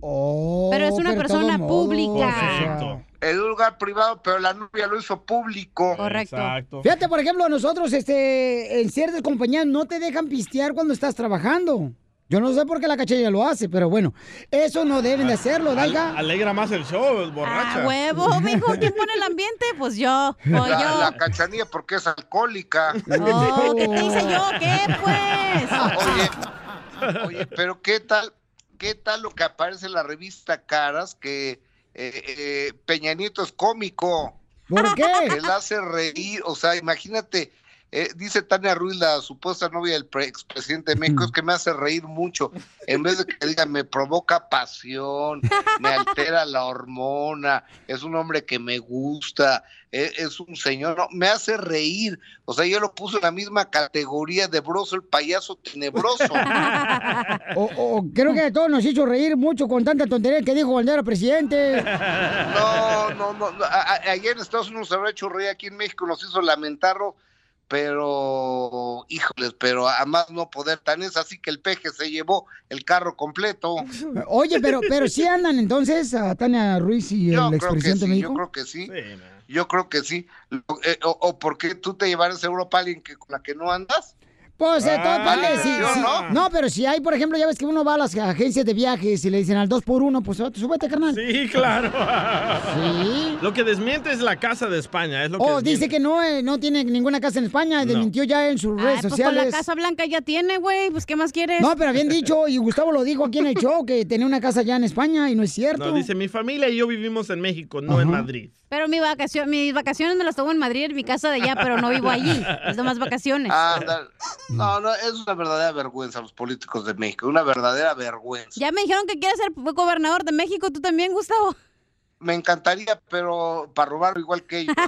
Pero es una persona pública. En un lugar privado, pero la novia lo hizo público. Correcto. Fíjate, por ejemplo, nosotros este, en ciertas compañías no te dejan pistear cuando estás trabajando. Yo no sé por qué la cachanilla lo hace, pero bueno, eso no deben de hacerlo, Al- Dalga. alegra más el show, borracha. A huevo, mijo, ¿quién pone el ambiente? Pues yo, o La, yo. la cachanilla porque es alcohólica. Oh, ¿qué te hice yo? ¿Qué, pues? Oye, oye, pero ¿qué tal, qué tal lo que aparece en la revista Caras que eh, eh, Peña Nieto es cómico? ¿Por qué? Él hace reír, o sea, imagínate, eh, dice Tania Ruiz, la supuesta novia del pre- expresidente de México, es que me hace reír mucho. En vez de que diga, me provoca pasión, me altera la hormona, es un hombre que me gusta, e- es, un señor, no, me hace reír. O sea, yo lo puse en la misma categoría de Broso, el payaso tenebroso. O, o creo que a todos nos hizo reír mucho con tanta tontería que dijo cuando era presidente. No, no, no. no, a- a- ayer en Estados Unidos se habrá hecho reír, aquí en México nos hizo lamentarlo, pero, híjoles, pero a más no poder, tan es así que el peje se llevó el carro completo. <laughs> Oye, pero, pero sí andan entonces a Tania Ruiz y Yo el creo que expresidente sí, de yo México. creo que sí. Yo creo que sí. Lo- eh, o, o por qué tú te llevarás a Europa a alguien que, con la que no andas? Pues de todo Ah, depende, sí, no. No, pero si hay, por ejemplo, ya ves que uno va a las agencias de viajes y le dicen al 2 por 1 pues súbete, carnal. Sí, claro. Sí. Lo que desmiente es la casa de España. Es lo que Oh, desmiente. dice que no, eh, no tiene ninguna casa en España, No. desmintió ya en sus Ay, redes pues con sociales. la Casa Blanca ya tiene, güey. Pues, ¿qué más quieres? No, pero habían dicho, y Gustavo lo dijo aquí en el show, que tenía una casa ya en España y no es cierto. No, dice, mi familia y yo vivimos en México, no en Madrid. Pero mi vacación, mis vacaciones me las tomo en Madrid, en mi casa de allá, pero no vivo allí. Es nomás vacaciones. Anda. No, no, es una verdadera vergüenza los políticos de México, una verdadera vergüenza. Ya me dijeron que quieres ser gobernador de México, tú también, Gustavo. Me encantaría, pero para robar igual que ellos. <laughs>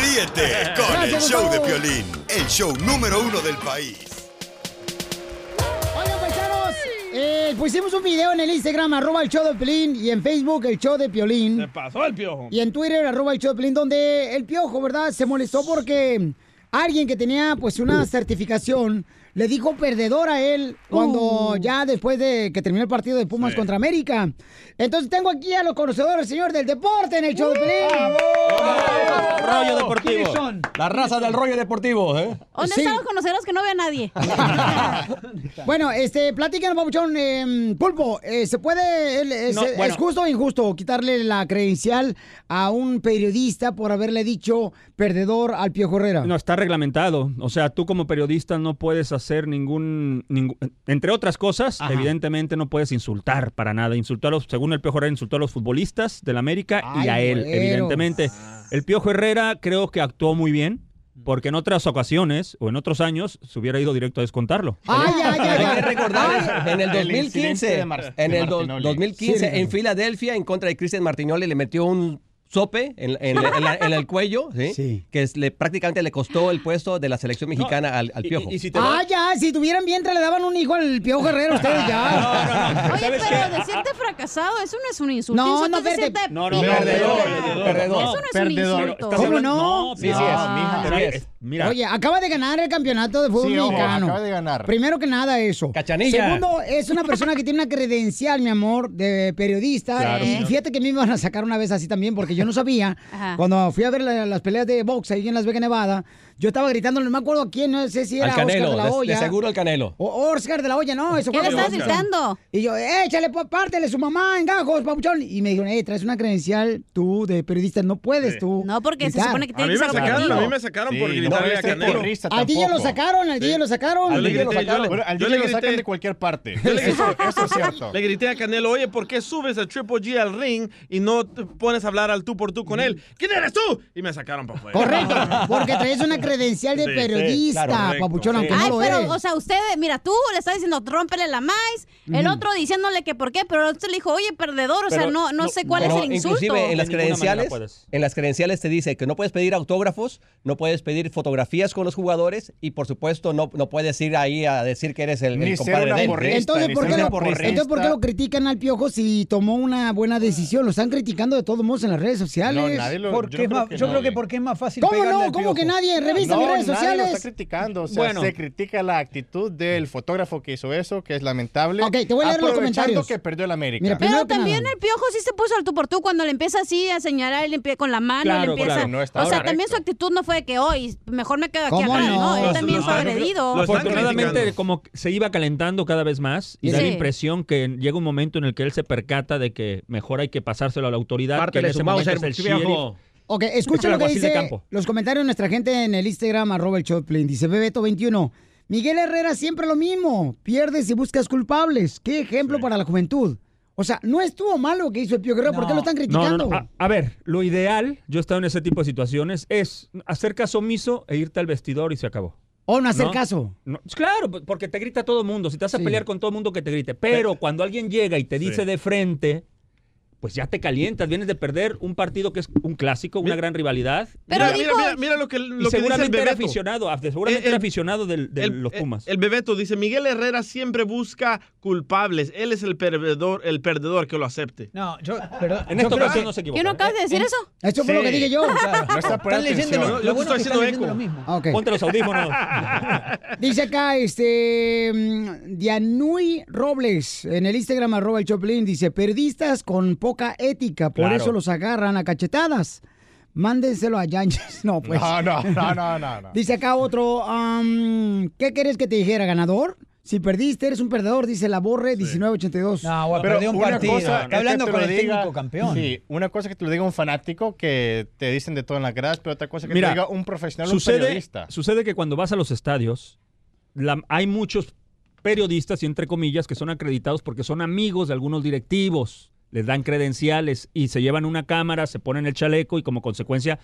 Ríete con Gracias, el show de. Piolín, el show número uno del país. Eh, pusimos un video en el Instagram, arroba el show de Piolín, y en Facebook, el show de Piolín. Se pasó el piojo. Y en Twitter, arroba el show de Piolín, donde el piojo, ¿verdad? Se molestó porque alguien que tenía, pues, una certificación le dijo perdedor a él cuando ya después de que terminó el partido de Pumas contra América. Entonces tengo aquí a los conocedores, señor, del deporte en el show de Piolín. Rollo deportivo. La raza del rollo deportivo, ¿eh? ¿Dónde Sí. están los conoceros que no ve a nadie? <laughs> <laughs> Bueno, este, platícanos, Papuchón, eh, Pulpo, eh, ¿se puede, el- es, No, es bueno. justo o injusto quitarle la credencial a un periodista por haberle dicho perdedor al Piojo Herrera? No, está reglamentado. O sea, tú como periodista no puedes hacer ningún... ningún- entre otras cosas, Ajá. evidentemente no puedes insultar para nada. Insultó a los, según el Piojo Herrera, insultó a los futbolistas del América y a él, güeros. evidentemente. El Piojo Herrera creo que actuó muy bien. Porque en otras ocasiones o en otros años se hubiera ido directo a descontarlo. Ay, ay, ay, Hay ay. que recordar, en el El incidente 2015, de Mar- en el do- Martinoli. 2015 Sí, en Filadelfia, en contra de Cristian Martinoli, le metió un sope en, en- en la- en el cuello, ¿sí? que es- le, prácticamente le costó el puesto de la selección mexicana al, al Piojo. Ah, ya, si tuvieran vientre le daban un hijo al Piojo Herrera ustedes ya. <laughs> Oye, pero decirte fracasado, eso no es un insulto. No, Insulto no, es decirte No, no, Perdedor. Perdedor. Eso no es Perdedor. un insulto. ¿Cómo no? No, sí, sí es. Ah, Sí es. Mira. Oye, acaba de ganar el campeonato de fútbol Sí, mexicano. acaba de ganar. Primero que nada eso. Cachanilla. Segundo, es una persona que tiene una credencial, mi amor, de periodista. Claro, y señor. fíjate que me iban a sacar una vez así también, porque yo no sabía. Ajá. Cuando fui a ver la- las peleas de box ahí en Las Vegas, Nevada, yo estaba gritando, no me acuerdo a quién, no sé si era al Canelo, Oscar de la de- de, Hoya. seguro el Canelo. O Oscar de la Hoya, no, eso ¿Qué fue le con estás Oscar. gritando? Y yo, échale, pa- pártele su mamá en gajos, papuchón. Y me dijeron, eh, traes una credencial tú de periodista, no puedes tú. No, porque se supone que A tiene mí que me ser sacaron, a mí me sacaron por gritarle no a Canelo. Al DJ lo sacaron, al DJ lo sacaron. Le DJ lo sacaron. le- al DJ le lo sacan de cualquier parte. <laughs> Le- Eso, eso es cierto. Le grité a Canelo, oye, ¿por qué subes a Triple G al ring y no te pones a hablar al tú por tú con él? ¿Quién eres tú? Y me sacaron para afuera. Correcto, porque traes una <laughs> credencial de Sí, sí, periodista, claro, papuchón, aunque Ay, no lo pero, eres. o sea, usted, mira, tú le estás diciendo, rómpele la maíz, el otro diciéndole que por qué, pero usted le dijo, oye, perdedor, o sea, no, no, no- sé cuál es el insulto. Inclusive en las credenciales, en las credenciales te dice que no puedes pedir autógrafos, no puedes pedir fotografías con los jugadores y por supuesto no, no puedes ir ahí a decir que eres el, el compadre de él. porrista, Entonces ¿por, qué lo, porrista. entonces, ¿por qué lo critican al piojo si tomó una buena decisión? Lo están criticando de todos modos en las redes sociales. Porque es más- yo creo que porque es más fácil ¿Cómo no? ¿Cómo que nadie? No, mis redes nadie sociales. lo está criticando, o sea, Bueno. se critica la actitud del fotógrafo que hizo eso, que es lamentable. Ok, te voy a leer los comentarios. que perdió el América. Mira, Pero también el piojo sí se puso al tú por tú cuando le empieza así a señalar con la mano, Claro, le empieza. claro, no está o sea, correcto. también su actitud no fue de que hoy mejor me quedo aquí ¿Cómo atrás, no? ¿no? Él también fue agredido. Afortunadamente, como que se iba calentando cada vez más y da la impresión que llega un momento en el que él se percata de que mejor hay que pasárselo a la autoridad, que en ese momento es el. Ok, Es escucha lo que dice los comentarios de nuestra gente en el Instagram, arroba el Choplin. Dice Bebeto21. Miguel Herrera siempre lo mismo. Pierdes y buscas culpables. Qué ejemplo para la juventud. O sea, no estuvo mal lo que hizo el Pío Guerrero. ¿Por qué lo están criticando? no, no. A, a ver, lo ideal, yo he estado en ese tipo de situaciones, es hacer caso omiso e irte al vestidor y se acabó. O no hacer caso. No, claro, porque te grita todo el mundo. Si te vas a pelear con todo el mundo, que te grite. Pero cuando alguien llega y te dice de frente, pues ya te calientas. Vienes de perder un partido que es un clásico, una gran rivalidad. Mira, Y- mira, mira, mira lo que, lo y que dice el seguramente era aficionado, af- seguramente El- era aficionado del- de el- los Pumas. El, Bebeto dice, Miguel Herrera siempre busca culpables. Él es el perdedor, el perdedor que lo acepte. No, yo, perdón. En yo esta creo ocasión no se equivoca. ¿Yo no acabas de decir eso? Eso fue lo que dije yo. <laughs> Claro. No está leyendo atención. lo, lo te bueno estoy que eco. lo mismo. Ok. Ponte los audífonos. <laughs> Dice acá, este, mm, Dianui Robles, en el Instagram, arroba el Choplin, dice, periodistas con poca ética, por Claro. eso los agarran a cachetadas. Mándenselo a Yanches. <laughs> No, pues. No, no, no, no, no, no. <laughs> Dice acá otro, am, ¿qué querés que te dijera, ganador? Si perdiste, eres un perdedor, dice la Borre 1982. No, güey, Pero perdió un una partido. cosa Está es hablando que te con lo el diga- técnico campeón. Sí, una cosa que te lo diga un fanático que te dicen de todo en las gradas, pero otra cosa que Mira, te lo diga un profesional, un sucede, periodista. sucede que cuando vas a los estadios, la- hay muchos periodistas, y entre comillas, que son acreditados porque son amigos de algunos directivos. Les dan credenciales y se llevan una cámara, se ponen el chaleco y como consecuencia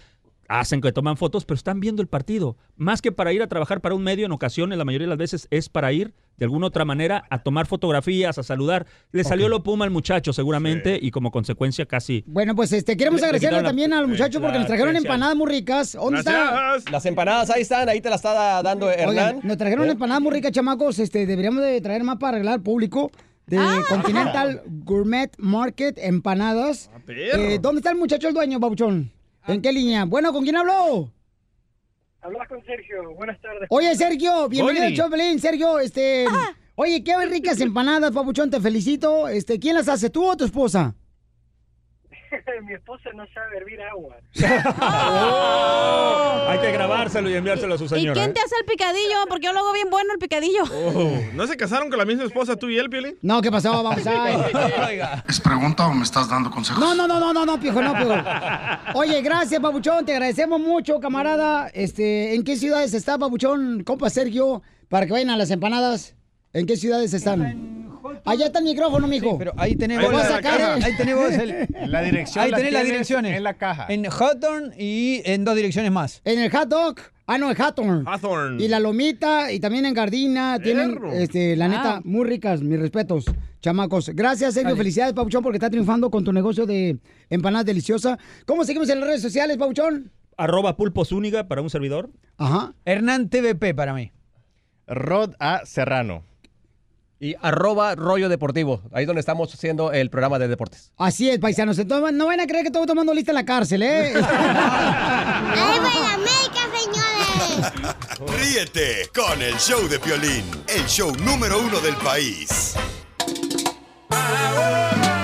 hacen que toman fotos, pero están viendo el partido. Más que para ir a trabajar para un medio, en ocasiones, la mayoría de las veces, es para ir de alguna otra manera a tomar fotografías, a saludar. Le salió lo puma al muchacho seguramente y como consecuencia casi... Bueno, pues este, queremos Le- le agradecerle también a los muchachos porque nos trajeron empanadas muy ricas. ¿Dónde está? Las empanadas ahí están, ahí te las está dando Oigan, Hernán. nos trajeron ¿Eh? empanadas muy ricas, chamacos. Este, deberíamos de traer más para arreglar al público. De Ah. Continental Gourmet Market Empanadas. perro. Eh, ¿Dónde está el muchacho el dueño, Babuchón? ¿En qué línea? Bueno, ¿con quién habló? Hablas con Sergio, buenas tardes. Oye, Sergio, bienvenido al. Chopelín. Sergio, este... Oye, qué ricas empanadas, Papuchón, te felicito. Este, ¿Quién las hace, tú o tu esposa? <laughs> Mi esposa no sabe hervir agua. <laughs> Hay que grabárselo y enviárselo a su ¿Y señora. quién ¿eh? te hace el picadillo? Porque yo lo hago bien bueno el picadillo. Oh, ¿No se casaron con la misma esposa tú y él, Piolín? No, ¿qué pasó? Vamos a... ¿Es pregunta o me estás dando consejos? No, no, no, no, no, no, pijo, no, pijo. Oye, gracias, Papuchón, te agradecemos mucho, camarada. Este, ¿en qué ciudades está, Papuchón, compa Sergio, para que vayan a las empanadas? ¿En qué ciudades están? Allá está el micrófono, mijo. Pero ahí tenemos, Te voy a sacar, eh. ahí tenemos el- <laughs> La dirección ahí la tenés las direcciones. en la caja. En Hawthorne y en dos direcciones más. En el hot dog. Ah, no, el Hawthorne. Hawthorne. Y la lomita y también en Gardina. Tienen, este, la neta, Ah. muy ricas, mis respetos, chamacos. Gracias, Sergio. Dale. Felicidades, Pabuchón, porque está triunfando con tu negocio de empanadas deliciosas. ¿Cómo seguimos en las redes sociales, Pabuchón? Arroba Pulpo Zúñiga para un servidor. Ajá. Hernán TVP para mí. Rod A. Serrano. Y arroba rollo deportivo, ahí es donde estamos haciendo el programa de deportes. Así es, paisanos. Entonces, no van a creer que estoy tomando lista en la cárcel, ¿eh? <laughs> ¡Ahí va América, señores! Ríete con el show de Piolín, el show número uno del país. Sit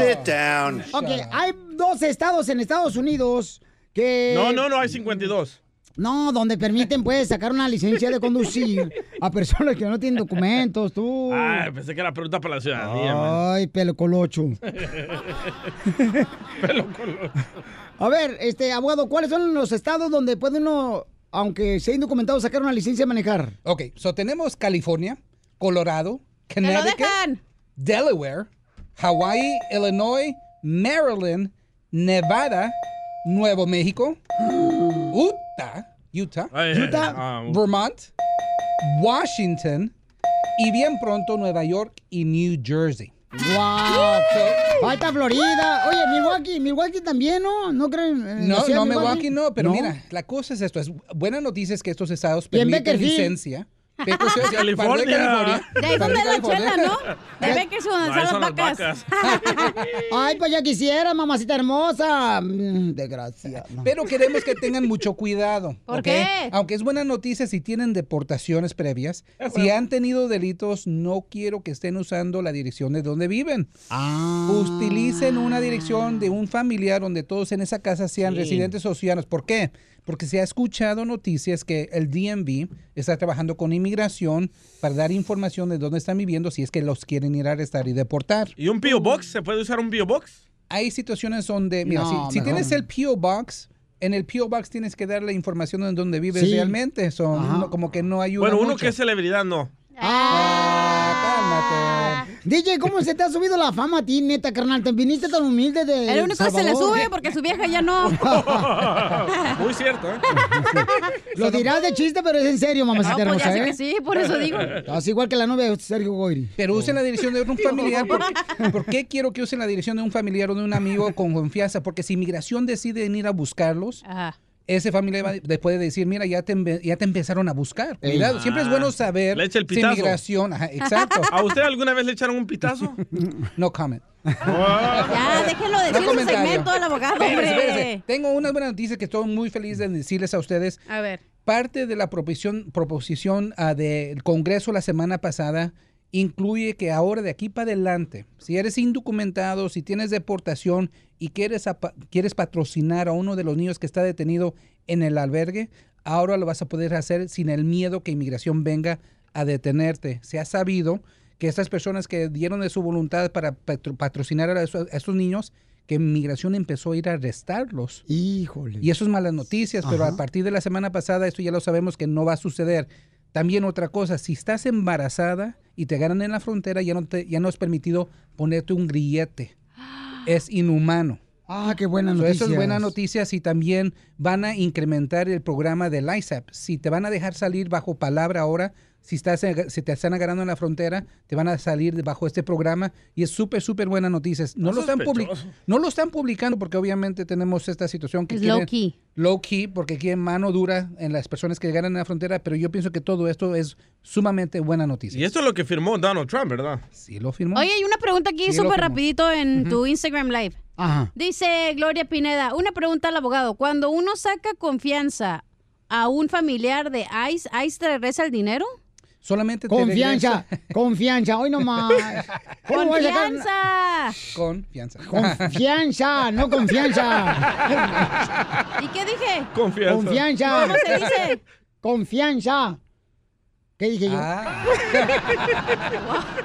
Sit down. Ok, hay dos estados en Estados Unidos que... No, no, no, hay 52. No, donde permiten, pues, sacar una licencia de conducir a personas que no tienen documentos, tú. Ay, pensé que era pregunta para la ciudadanía, man. Ay, pelo colocho. <laughs> Pelo color. A ver, este, abogado, ¿cuáles son los estados donde puede uno, aunque sea indocumentado, sacar una licencia de manejar? Ok, so tenemos California, Colorado, ¡Que lo Connecticut, dejan! Delaware, Hawaii, Illinois, Maryland, Nevada, Nuevo México, <gasps> Utah, Utah, Utah. ah. Vermont, Washington y bien pronto Nueva York y New Jersey. ¡Wow! Falta Florida. Oye, Milwaukee, Milwaukee también, ¿no? ¿No creen? No, no, Milwaukee no, pero mira, la cosa es esto. Es buena noticia es que estos estados permiten Bakersfield. Bakersfield, California. California. De ahí donde la California. chela, ¿no? De No, ahí están las son las vacas. <laughs> Ay, pues ya quisiera, mamacita hermosa. Mm, Desgracia. Pero queremos que tengan mucho cuidado. <laughs> ¿Por ¿ok? qué? Aunque es buena noticia si tienen deportaciones previas, si han tenido delitos, no quiero que estén usando la dirección de donde viven. Ah. Utilicen una dirección de un familiar donde todos en esa casa sean Sí. residentes o ciudadanos. ¿Por qué? Porque se ha escuchado noticias que el DMV está trabajando con inmigración para dar información de dónde están viviendo si es que los quieren ir a arrestar y deportar. ¿Y un P.O. Box? ¿Se puede usar un P.O. Box? Hay situaciones donde, mira, No, si, tienes el P.O. Box, en el P.O. Box tienes que dar la información de dónde vives Sí. realmente. Son como que no ayuda Bueno, uno mucho. que es celebridad, no. Ah, cálmate. DJ, ¿cómo se te ha subido la fama a ti, neta, carnal? ¿Te viniste tan humilde de El único que se le sube porque su vieja ya no. <laughs> Muy cierto, ¿eh? <laughs> Lo dirás de chiste, pero es en serio, mamacita No, pues ya hermosa, sé ¿eh? que sí, por eso digo. Así igual que la novia de Sergio Goyri. Pero usen la dirección de un familiar. ¿Por qué, por qué quiero que usen la dirección de un familiar o de un amigo con confianza? Porque si inmigración decide ir a buscarlos, ese familiar va, le puede decir, mira, ya te, ya te empezaron a buscar. Cuidado, siempre es bueno saber Le echa el si pitazo. inmigración... Ajá, exacto. <laughs> ¿A usted alguna vez le echaron un pitazo? No comment. <laughs> Ya, déjenlo decir su comentario. segmento al abogado, Espérese, hombre. espérese. Tengo una buena noticia que estoy muy feliz de decirles a ustedes. A ver. Parte de la proposición, proposición ah, del Congreso la semana pasada incluye que ahora de aquí para adelante, si eres indocumentado, si tienes deportación y quieres, quieres patrocinar a uno de los niños que está detenido en el albergue, ahora lo vas a poder hacer sin el miedo que inmigración venga a detenerte. Se ha sabido que estas personas que dieron de su voluntad para patro- patrocinar a, esos- a estos niños, que inmigración empezó a ir a arrestarlos. Híjole. Y eso es malas noticias, pero Ajá. a partir de la semana pasada esto ya lo sabemos que no va a suceder. También otra cosa, si estás embarazada y te ganan en la frontera, ya no, te, ya no es permitido ponerte un grillete. <gasps> Es inhumano. Ah, qué buena noticia. Eso es buena noticia y también van a incrementar el programa del ISAP. Si te van a dejar salir bajo palabra ahora, si, estás, si te están agarrando en la frontera, te van a salir bajo este programa y es súper, súper buena noticia. No, lo están no lo están publicando porque obviamente tenemos esta situación que Es quieren- low key. Low key, porque quieren mano dura en las personas que llegaron a la frontera, pero yo pienso que todo esto es sumamente buena noticia. Y esto es lo que firmó Donald Trump, ¿verdad? Sí, lo firmó. Oye, hay una pregunta aquí Sí, súper firmó. rapidito en tu Instagram Live. Ajá. Dice Gloria Pineda, una pregunta al abogado. Cuando uno saca confianza a un familiar de ICE, ¿ICE te regresa el dinero? Solamente te Confianza, regresa- <laughs> confianza, hoy nomás. ¿Cómo voy a sacar- ¡Confianza! Confianza. Confianza, no confianza. ¿Y qué dije? Confianza. Confianza. ¿Cómo se dice? Confianza. ¿Qué dije yo? Ah.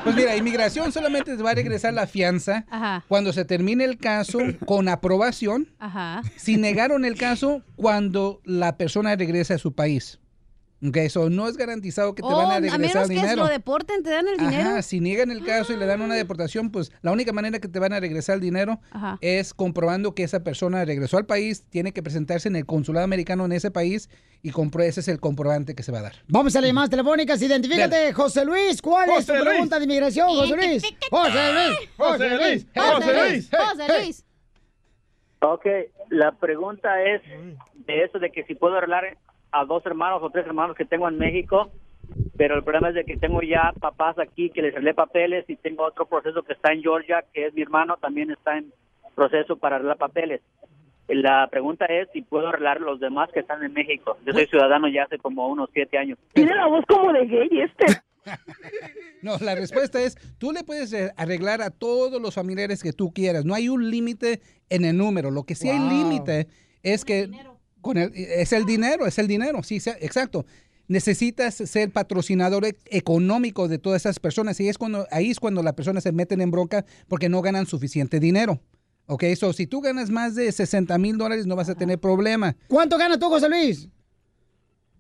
Pues mira, inmigración solamente te va a regresar la fianza Ajá. cuando se termine el caso con aprobación. Ajá. Si negaron el caso cuando la persona regresa a su país. Ok, eso no es garantizado que te Oh, van a a regresar menos el que dinero. lo deporten, te dan el dinero. Ajá, si niegan el caso y le dan una deportación, pues la única manera que te van a regresar el dinero Ajá. es comprobando que esa persona regresó al país, tiene que presentarse en el consulado americano en ese país y compro- ese es el comprobante que se va a dar. Vamos a las llamadas telefónicas. Identifícate, José Luis. ¿Cuál es tu Luis. pregunta de inmigración, José Luis? José Luis. José Luis, José Luis. José Luis. Ok, la pregunta es de eso de que si puedo arreglar a dos hermanos o tres hermanos que tengo en México, pero el problema es de que tengo ya papás aquí que les arreglé papeles y tengo otro proceso que está en Georgia, que es mi hermano, también está en proceso para arreglar papeles. La pregunta es si puedo arreglar los demás que están en México. Yo soy ciudadano ya hace como unos siete años. Tiene la voz como de gay este. <laughs> No, la respuesta es, tú le puedes eh, arreglar a todos los familiares que tú quieras. No hay un límite en el número. Lo que sí hay Wow. límite es que con el, es el dinero, es el dinero. Sí, sí, exacto. Necesitas ser patrocinador e- económico de todas esas personas y es cuando ahí es cuando las personas se meten en bronca porque no ganan suficiente dinero. Ok, so si tú ganas más de 60 mil dólares no vas a tener problema. ¿Cuánto ganas tú, José Luis?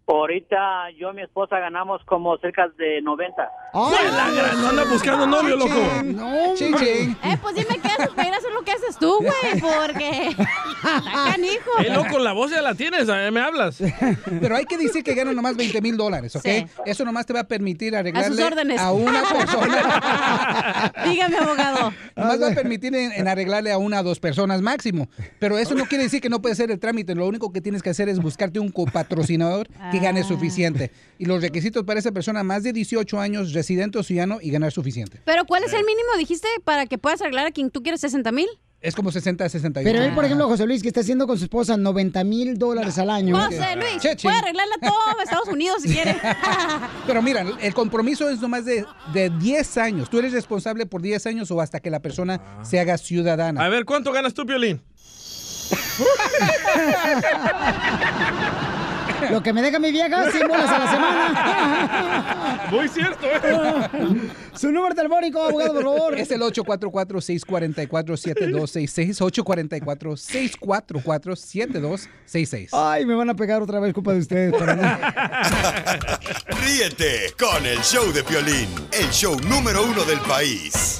Ahorita yo y mi esposa ganamos como cerca de 90. La gran! No anda buscando novio, loco. No, Ching, ching. Eh, pues dime qué haces para ir a hacer lo que haces tú, güey, porque... <laughs> Canijo. Eh, loco, la voz ya la tienes, a mí me hablas. <laughs> Pero hay que decir que gana nomás 20 mil dólares, ¿ok? Sí. Eso nomás te va a permitir arreglarle órdenes. a una <laughs> persona. Dígame, abogado. Nomás va a permitir en, en arreglarle a una o dos personas máximo. Pero eso no quiere decir que no puede ser el trámite. Lo único que tienes que hacer es buscarte un copatrocinador que gane Ah. suficiente. Y los requisitos para esa persona, más de 18 años, residente o ciudadano y ganar suficiente. Pero ¿cuál es el mínimo, dijiste, para que puedas arreglar a quien tú quieres 60 mil? Es como 60 a 68. Pero él, por ejemplo, José Luis, que está haciendo con su esposa 90 mil dólares al año. José Luis, puede arreglarla todo Estados Unidos si quiere. <laughs> Pero mira, el compromiso es nomás de, de 10 años. Tú eres responsable por 10 años o hasta que la persona se haga ciudadana. A ver, ¿cuánto ganas tú, Piolín? <laughs> Lo que me deja mi vieja, 100 bolas a la semana. Muy cierto, ¿eh? Su número telefónico, abogado, por favor. Es el 844-644-7266. 844-644-7266. Ay, me van a pegar otra vez, culpa de ustedes. pero no. Ríete con el show de Piolín, el show número uno del país.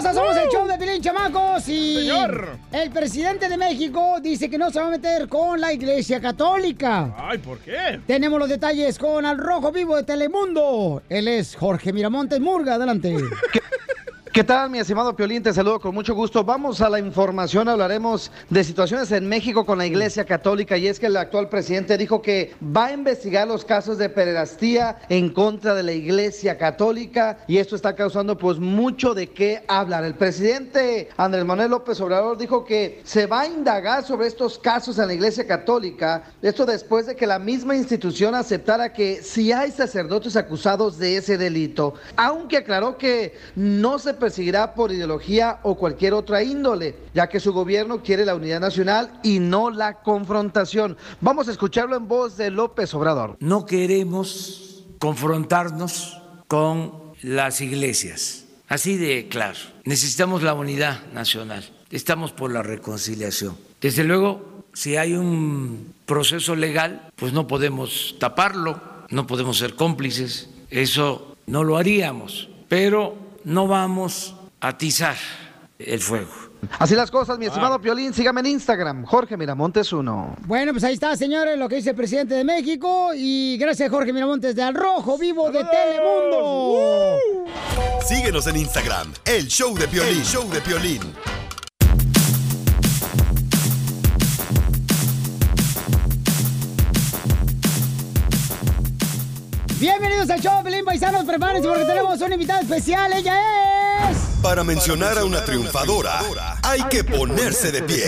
Hermosa, somos el show de Pilín Chamacos y Señor. el presidente de México dice que no se va a meter con la Iglesia Católica. Ay, ¿por qué? Tenemos los detalles con Al Rojo Vivo de Telemundo. Él es Jorge Miramontes Murga, adelante. <laughs> ¿Qué tal, mi estimado Piolín? Te saludo con mucho gusto. Vamos a la información. Hablaremos de situaciones en México con la Iglesia Católica. Y es que el actual presidente dijo que va a investigar los casos de pederastía en contra de la Iglesia Católica. Y esto está causando, pues, mucho de qué hablar. El presidente Andrés Manuel López Obrador dijo que se va a indagar sobre estos casos en la Iglesia Católica. Esto después de que la misma institución aceptara que si hay sacerdotes acusados de ese delito. Aunque aclaró que no se perseguirá por ideología o cualquier otra índole, ya que su gobierno quiere la unidad nacional y no la confrontación. Vamos a escucharlo en voz de López Obrador. No queremos confrontarnos con las iglesias. Así de claro. Necesitamos la unidad nacional. Estamos por la reconciliación. Desde luego, si hay un proceso legal, pues no podemos taparlo, no podemos ser cómplices. Eso no lo haríamos. Pero no vamos a atizar el fuego. Así las cosas, mi estimado Piolín, sígame en Instagram, Jorge Miramontes 1. Bueno, pues ahí está, señores, lo que dice el presidente de México. Y gracias, Jorge Miramontes de Al Rojo Vivo de Telemundo. Síguenos en Instagram, el show de Piolín, el show de Piolín. Bienvenidos al show, Pelín Paisanos. Prepárense porque tenemos una invitada especial. Ella es. Para mencionar a una triunfadora, hay que ponerse de pie.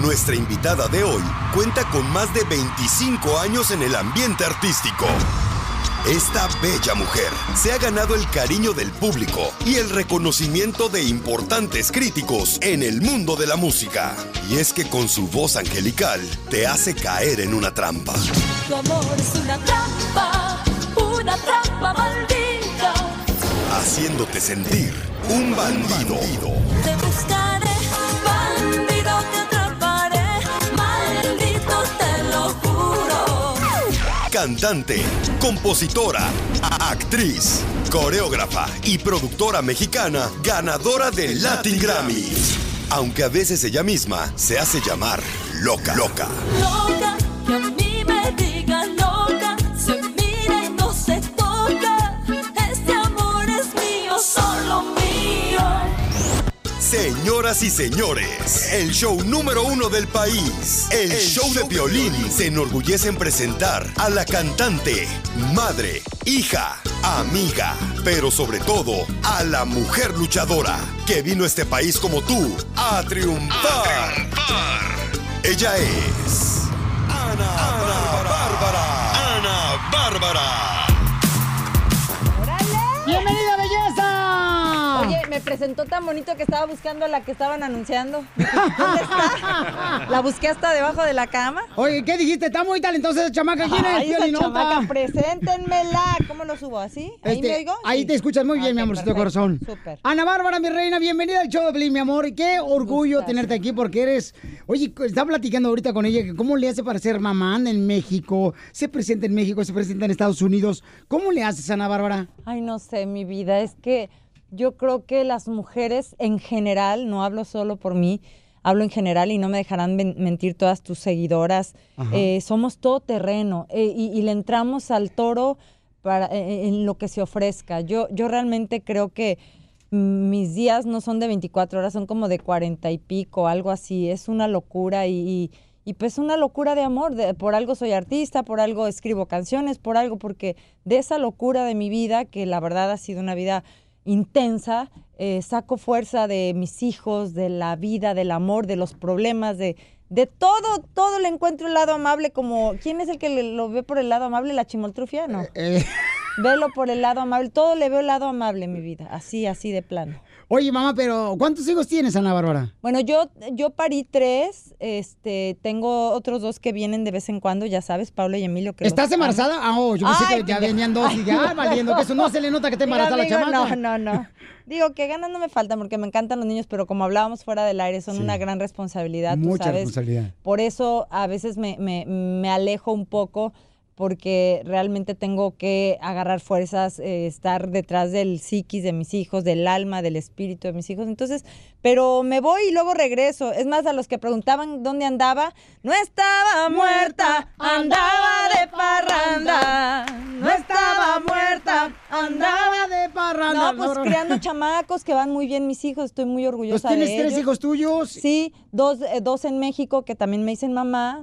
Nuestra invitada de hoy cuenta con más de 25 años en el ambiente artístico. Esta bella mujer se ha ganado el cariño del público y el reconocimiento de importantes críticos en el mundo de la música. Y es que con su voz angelical te hace caer en una trampa. Tu amor es una trampa, una trampa maldita. haciéndote sentir un bandido. Te buscaré, bandido, te atraparé, maldito, te lo juro. Cantante, compositora, actriz, coreógrafa y productora mexicana, ganadora del Latin Grammy. Aunque a veces ella misma se hace llamar loca. Loca. Loca, Señoras y señores, el show número uno del país, el, show, de violín, se enorgullece en presentar a la cantante, madre, hija, amiga, pero sobre todo a la mujer luchadora que vino a este país como tú a triunfar. Ella es presentó tan bonito que estaba buscando a la que estaban anunciando. ¿Dónde está? La busqué hasta debajo de la cama. Oye, ¿qué dijiste? Está muy talentosa esa chamaca. ¿Quién es? Ay, esa Piolinota? chamaca, preséntenmela. ¿Cómo lo subo? ¿Así? ¿Ahí Este, me oigo? ahí Sí. te escuchas muy bien, mi Ok, amorcito corazón. Súper. Ana Bárbara, mi reina, bienvenida al show de Pelín, mi amor. Y qué orgullo tenerte aquí porque eres. Oye, estaba platicando ahorita con ella que cómo le hace para ser mamá en México, se presenta en México, se presenta en Estados Unidos. ¿Cómo le haces, Ana Bárbara? Ay, no sé, mi vida. Es que yo creo que las mujeres en general, no hablo solo por mí, hablo en general y no me dejarán men- mentir todas tus seguidoras, eh, somos todo terreno eh, y, y le entramos al toro para, eh, en lo que se ofrezca. Yo, yo realmente creo que mis días no son de 24 horas, son como de 40 y pico, algo así. Es una locura y, y, y pues una locura de amor. de- por algo soy artista, por algo escribo canciones, por algo, porque de esa locura de mi vida, que la verdad ha sido una vida intensa, eh, saco fuerza de mis hijos, de la vida, del amor, de los problemas, de, de todo, todo le encuentro el lado amable, como, ¿quién es el que le- lo ve por el lado amable? ¿La chimoltrufia? No. Eh, Velo por el lado amable, todo le veo el lado amable en mi vida, así, así de plano. Oye, mamá, pero ¿cuántos hijos tienes, Ana Bárbara? Bueno, yo, yo parí tres, este, tengo otros dos que vienen de vez en cuando, ya sabes, Pablo y Emilio. Que ¿Estás los embarazada? Ah, oh, yo pensé Ay, que ya venían dos y ya, valiendo, que eso no se le nota que está embarazada la chamaca. No, no, no. Digo que ganas no me faltan porque me encantan los niños, pero como hablábamos fuera del aire, son Sí. una gran responsabilidad, tú Mucha sabes. responsabilidad. Por eso a veces me, me, me alejo un poco porque realmente tengo que agarrar fuerzas, eh, estar detrás del psiquis de mis hijos, del alma, del espíritu de mis hijos. Entonces, pero me voy y luego regreso. Es más, a los que preguntaban dónde andaba, no estaba muerta, andaba de parranda. No estaba muerta, andaba de parranda. No, pues no. criando chamacos que van muy bien mis hijos, estoy muy orgullosa Pues, ¿tienes de tres ellos. hijos tuyos? Sí, dos, eh, dos en México que también me dicen mamá.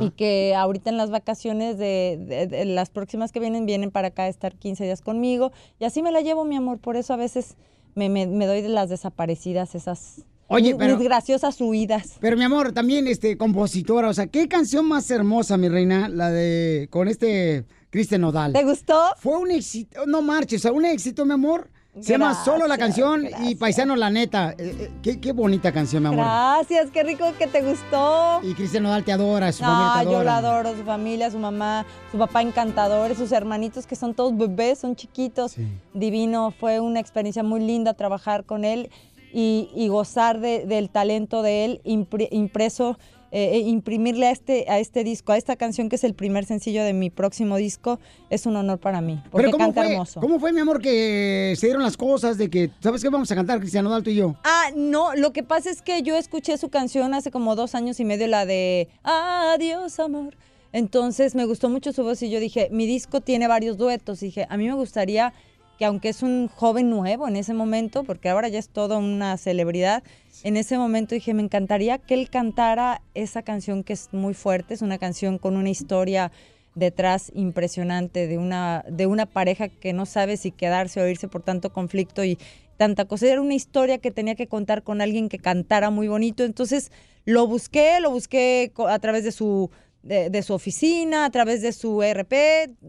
Y que ahorita en las vacaciones de, de- de las próximas que vienen, vienen para acá a estar 15 días conmigo. Y así me la llevo, mi amor. Por eso a veces me, me- me doy de las desaparecidas, esas Oye, mis- pero- mis graciosas huidas. Pero mi amor, también este compositora, o sea, qué canción más hermosa, mi reina, la de con este Cristian Nodal. ¿Te gustó? Fue un éxito, no marches, o sea, un éxito, mi amor. Se llama Solo la Gracias, canción y Paisano la neta. Eh, eh, qué, qué bonita canción, mi amor. Gracias, qué rico que te gustó. Y Cristian Nodal te adora, su familia Ah, te adora. yo la adoro, su familia, su mamá, su papá encantador, sus hermanitos que son todos bebés, son chiquitos. Divino, fue una experiencia muy linda trabajar con él y, y gozar de- del talento de él impre- impreso, eh, eh, imprimirle a este, a este disco, a esta canción que es el primer sencillo de mi próximo disco, es un honor para mí, porque Pero ¿cómo canta fue, hermoso. ¿cómo fue, mi amor, que se dieron las cosas de que, ¿sabes qué? Vamos a cantar Cristian Nodal tú y yo. Ah, no, lo que pasa es que yo escuché su canción hace como dos años y medio, la de Adiós, amor. Entonces me gustó mucho su voz y yo dije, mi disco tiene varios duetos. Y dije, a mí me gustaría que aunque es un joven nuevo en ese momento, porque ahora ya es toda una celebridad, en ese momento dije, me encantaría que él cantara esa canción que es muy fuerte, es una canción con una historia detrás impresionante de una, de una pareja que no sabe si quedarse o irse por tanto conflicto y tanta cosa. Era una historia que tenía que contar con alguien que cantara muy bonito. Entonces lo busqué, lo busqué a través de su, de, su oficina, a través de su ERP,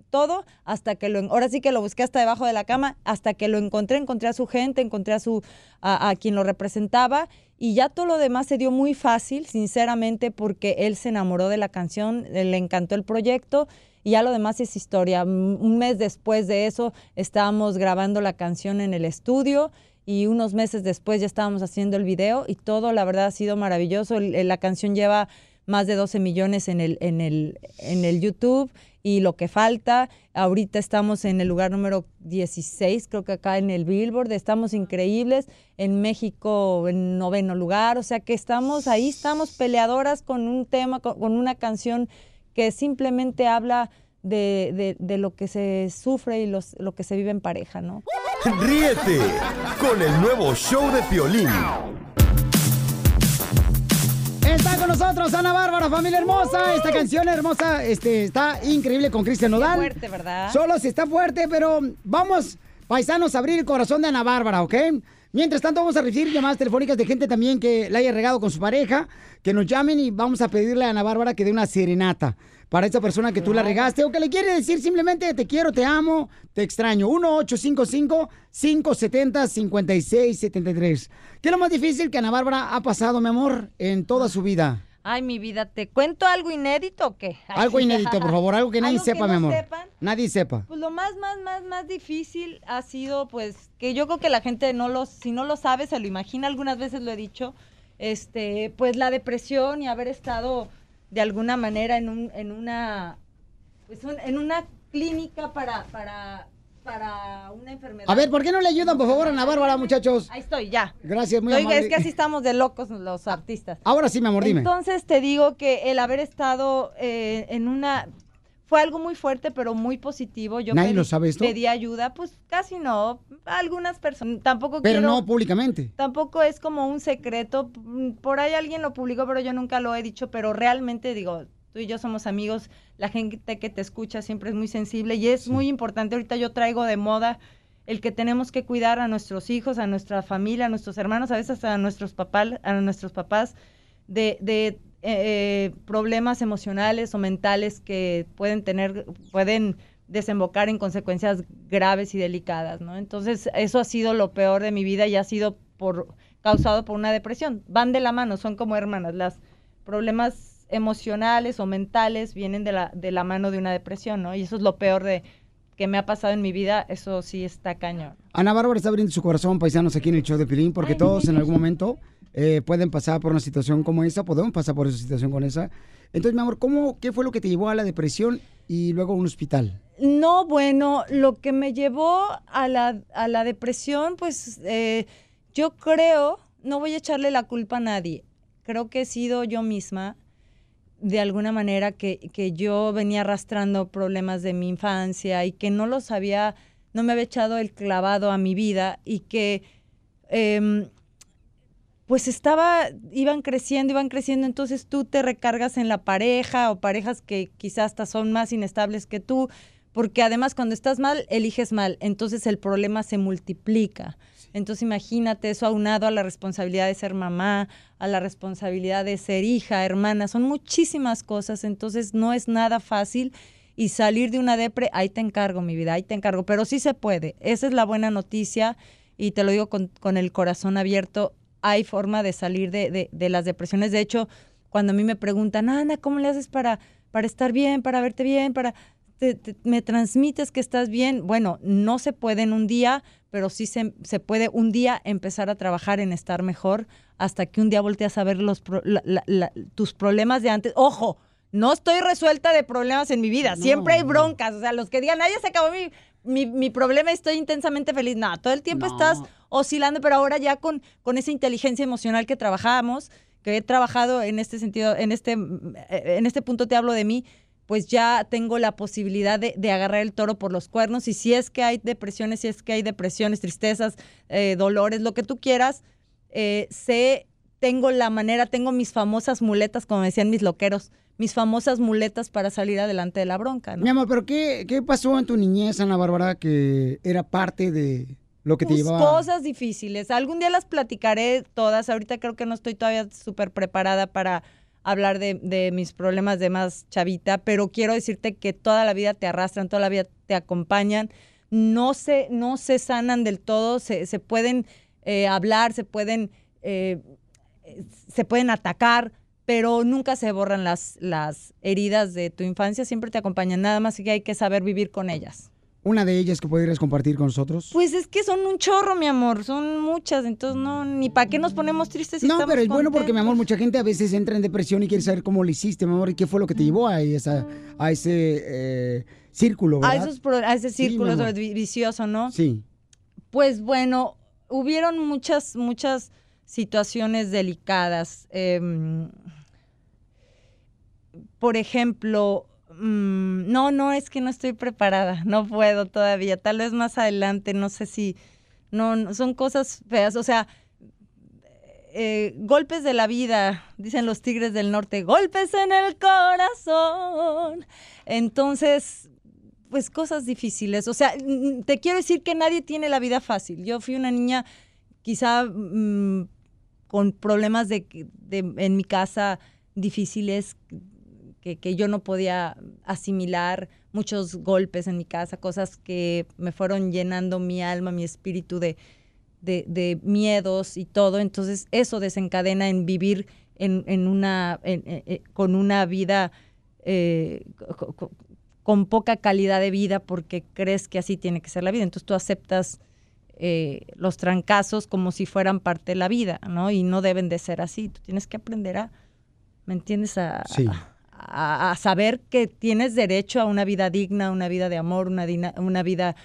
todo, hasta que lo, ahora sí que lo busqué hasta debajo de la cama, hasta que lo encontré, encontré a su gente, encontré a su, a, a quien lo representaba y ya todo lo demás se dio muy fácil, sinceramente, porque él se enamoró de la canción, eh, le encantó el proyecto y ya lo demás es historia. Un mes después de eso estábamos grabando la canción en el estudio y unos meses después ya estábamos haciendo el video y todo, la verdad, ha sido maravilloso. El- La canción lleva más de 12 millones en el, en el, en el YouTube y lo que falta, ahorita estamos en el lugar número 16, creo que acá en el Billboard, estamos increíbles, en México en noveno lugar, o sea que estamos ahí, estamos peleadoras con un tema, con, una canción que simplemente habla de, de- lo que se sufre y los, lo que se vive en pareja, ¿no? Ríete con el nuevo show de Piolín. Está con nosotros Ana Bárbara, familia hermosa. Esta canción hermosa este, está increíble con Cristian Nodal. fuerte, ¿verdad? Solo si está fuerte, pero vamos, paisanos, a abrir el corazón de Ana Bárbara, ¿ok? Mientras tanto, vamos a recibir llamadas telefónicas de gente también que la haya regado con su pareja, que nos llamen y vamos a pedirle a Ana Bárbara que dé una serenata. Para esa persona que tú la regaste o que le quiere decir simplemente te quiero, te amo, te extraño. 1-855-570-5673. ¿Qué es lo más difícil que Ana Bárbara ha pasado, mi amor, en toda su vida? Ay, mi vida, ¿te cuento algo inédito o qué? Ay, Algo inédito, por favor, algo que nadie <laughs> Algo que sepa, no mi amor. sepan. Nadie sepa. Pues lo más, más, más, más difícil ha sido, pues, que yo creo que la gente no lo, si no lo sabe, se lo imagina, algunas veces lo he dicho, este, pues la depresión y haber estado de alguna manera en un, en una, pues un- en una clínica para, para, para una enfermedad. A ver, ¿por qué no le ayudan, por favor, a Ana Bárbara, muchachos? Ahí estoy, ya. Gracias, muy amable. es que así estamos de locos los artistas. Ahora sí, mi amor, dime. Entonces te digo que el haber estado eh, en una fue algo muy fuerte, pero muy positivo. Yo ¿Nadie pedí, lo sabe esto? Pedí ayuda, pues casi no. Algunas personas, tampoco Pero quiero- no públicamente. Tampoco es como un secreto. Por ahí alguien lo publicó, pero yo nunca lo he dicho. Pero realmente digo, tú y yo somos amigos. La gente que te escucha siempre es muy sensible y es muy importante. Ahorita yo traigo de moda el que tenemos que cuidar a nuestros hijos, a nuestra familia, a nuestros hermanos, a veces a nuestros papás, a nuestros papás de, de, eh, problemas emocionales o mentales que pueden tener, pueden desembocar en consecuencias graves y delicadas, ¿no? Entonces, eso ha sido lo peor de mi vida y ha sido por causado por una depresión. Van de la mano, son como hermanas. Las problemas emocionales o mentales vienen de la, de la mano de una depresión, ¿no? Y eso es lo peor de que me ha pasado en mi vida, eso sí está cañón. Ana Bárbara está abriendo su corazón, paisanos, aquí en el show de Pilín, porque todos en algún momento eh, pueden pasar por una situación como esa, podemos pasar por esa situación con esa. Entonces, mi amor, ¿cómo, ¿qué fue lo que te llevó a la depresión y luego a un hospital? No, bueno, lo que me llevó a la, a la depresión, pues eh, yo creo, no voy a echarle la culpa a nadie, creo que he sido yo misma, de alguna manera, que, que yo venía arrastrando problemas de mi infancia y que no los había, no me había echado el clavado a mi vida y que... em, pues estaba, iban creciendo, iban creciendo, entonces tú te recargas en la pareja o parejas que quizás hasta son más inestables que tú, porque además cuando estás mal, eliges mal, entonces el problema se multiplica. Entonces imagínate eso aunado a la responsabilidad de ser mamá, a la responsabilidad de ser hija, hermana, son muchísimas cosas, entonces no es nada fácil y salir de una depre, ahí te encargo mi vida, ahí te encargo, pero sí se puede, esa es la buena noticia y te lo digo con, con el corazón abierto, hay forma de salir de, de- de las depresiones. De hecho, cuando a mí me preguntan, Ana, ¿cómo le haces para, para estar bien, para verte bien, para... te- te- me transmites que estás bien? Bueno, no se puede en un día, pero sí se, se puede un día empezar a trabajar en estar mejor hasta que un día volteas a ver los pro- la- la- la- tus problemas de antes. ¡Ojo! No estoy resuelta de problemas en mi vida. Siempre hay broncas. O sea, los que digan, ay, ya se acabó mi, mi, mi problema, estoy intensamente feliz. No, todo el tiempo estás oscilando, pero ahora ya con, con esa inteligencia emocional que trabajamos, que he trabajado en este sentido, en este, en este punto te hablo de mí, pues ya tengo la posibilidad de, de agarrar el toro por los cuernos. Y si es que hay depresiones, si es que hay depresiones, tristezas, eh, dolores, lo que tú quieras, eh, sé, tengo la manera, tengo mis famosas muletas, como decían mis loqueros, mis famosas muletas para salir adelante de la bronca, ¿no? Mi amor, ¿pero qué, qué pasó en tu niñez, Ana Bárbara, que era parte de lo que te Pues, llevaba? cosas difíciles. Algún día las platicaré todas. Ahorita creo que no estoy todavía súper preparada para hablar de, de mis problemas de más chavita, pero quiero decirte que toda la vida te arrastran, toda la vida te acompañan. No se, no se sanan del todo, se, se pueden eh, hablar, se pueden, eh, se pueden atacar, pero nunca se borran las, las heridas de tu infancia, siempre te acompañan, nada más que hay que saber vivir con ellas. Una de ellas que pudieras compartir con nosotros. Pues es que son un chorro, mi amor, son muchas, entonces no, ni para qué nos ponemos tristes si No, estamos pero es bueno porque, mi amor, mucha gente a veces entra en depresión y quiere saber cómo lo hiciste, mi amor, y qué fue lo que te llevó a, esa, a ese eh, círculo, A, ¿verdad? esos pro- a ese círculo vicioso, ¿no? Sí. Pues bueno, hubieron muchas, muchas situaciones delicadas. em, por ejemplo, mm, no, no, es que no estoy preparada, no puedo todavía, tal vez más adelante, no sé si, no, no, son cosas feas, o sea, eh, golpes de la vida, dicen los tigres del norte, golpes en el corazón. Entonces, pues cosas difíciles. O sea, mm, te quiero decir que nadie tiene la vida fácil. Yo fui una niña quizá mm, con problemas de, de- en mi casa difíciles, que, que yo no podía asimilar, muchos golpes en mi casa, cosas que me fueron llenando mi alma, mi espíritu de, de, de miedos y todo. Entonces eso desencadena en vivir en, en una, en- en- en- con una vida eh, co- co- con poca calidad de vida porque crees que así tiene que ser la vida. Entonces tú aceptas eh, los trancazos como si fueran parte de la vida, ¿no? Y no deben de ser así. Tú tienes que aprender a, ¿me entiendes? A, Sí. a, a saber que tienes derecho a una vida digna, una vida de amor, una, dina- una vida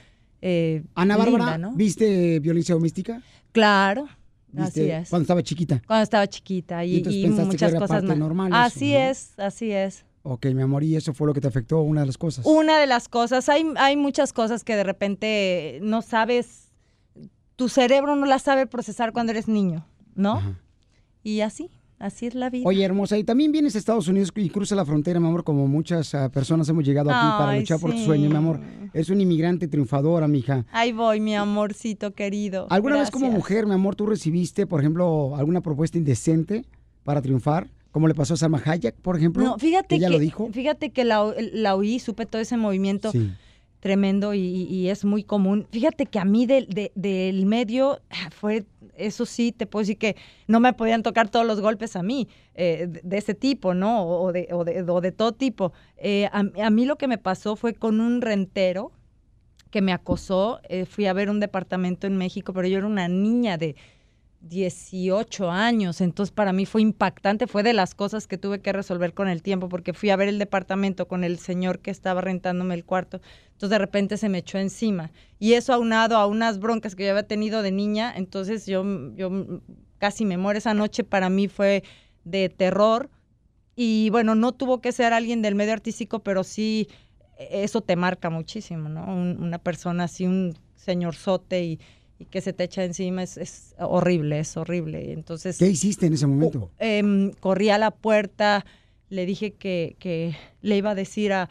eh, Ana Bárbara, linda, ¿no? ¿viste violencia doméstica? Claro, así es. Cuando estaba chiquita. Cuando estaba chiquita Y y, y pensaste que muchas era cosas parte más. normal eso, así ¿no? es, así es. Ok, mi amor, y eso fue lo que te afectó, una de las cosas. Una de las cosas, hay, hay muchas cosas que de repente no sabes, tu cerebro no las sabe procesar cuando eres niño, ¿no? Y así, así es la vida. Oye, hermosa, y también vienes a Estados Unidos y cruza la frontera, mi amor, como muchas ah, personas hemos llegado aquí para luchar por tu sueño, mi amor. Eres una inmigrante triunfadora, mija. Ahí voy, mi amorcito querido. ¿Alguna vez como mujer, mi amor, tú recibiste, por ejemplo, alguna propuesta indecente para triunfar? Como le pasó a Salma Hayek, por ejemplo. No, fíjate que que, ella lo dijo. fíjate que la, la oí, supe todo ese movimiento Sí. tremendo y, y- es muy común. Fíjate que a mí del, de- del medio ah, fue, eso sí, te puedo decir que no me podían tocar todos los golpes a mí, eh, de, ese tipo, ¿no? O, de, o, de, o de todo tipo. Eh, a, a mí lo que me pasó fue con un rentero que me acosó. eh, fui a ver un departamento en México, pero yo era una niña de 18 años, entonces para mí fue impactante, fue de las cosas que tuve que resolver con el tiempo, porque fui a ver el departamento con el señor que estaba rentándome el cuarto, entonces de repente se me echó encima, y eso aunado a unas broncas que yo había tenido de niña, entonces yo, yo casi me muero. Esa noche, para mí fue de terror, y bueno, no tuvo que ser alguien del medio artístico, pero sí e, eso te marca muchísimo, ¿no? Un- una persona así, un señorzote y, y que se te echa encima es, es horrible, es horrible. Entonces, ¿Qué hiciste en ese momento? em, corrí a la puerta, le dije que, que le iba a decir a,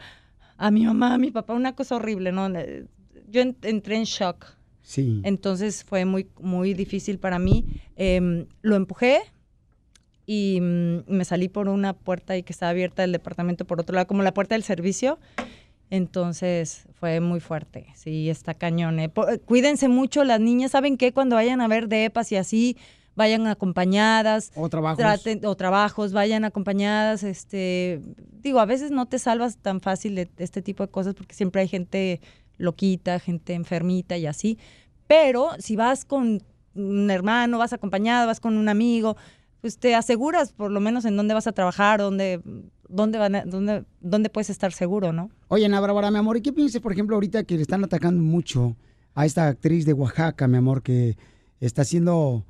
a mi mamá, a mi papá, una cosa horrible, ¿no? Eh, Yo en- entré en shock. Sí. Entonces fue muy, muy difícil para mí. Em, lo empujé y mm, me salí por una puerta y que estaba abierta del departamento por otro lado, como la puerta del servicio. Entonces fue muy fuerte, sí, está cañón. eh. Cuídense mucho, las niñas, ¿saben qué? Cuando vayan a ver depas y así, vayan acompañadas. O trabajos. traten- o trabajos, vayan acompañadas. Este, digo, a veces no te salvas tan fácil de este tipo de cosas porque siempre hay gente loquita, gente enfermita y así. Pero si vas con un hermano, vas acompañado, vas con un amigo, pues te aseguras por lo menos en dónde vas a trabajar, dónde, dónde, van a- dónde, dónde puedes estar seguro, ¿no? Oye, Ana Bárbara, mi amor, ¿y qué piensas, por ejemplo, ahorita que le están atacando mucho a esta actriz de Oaxaca, mi amor, que está haciendo,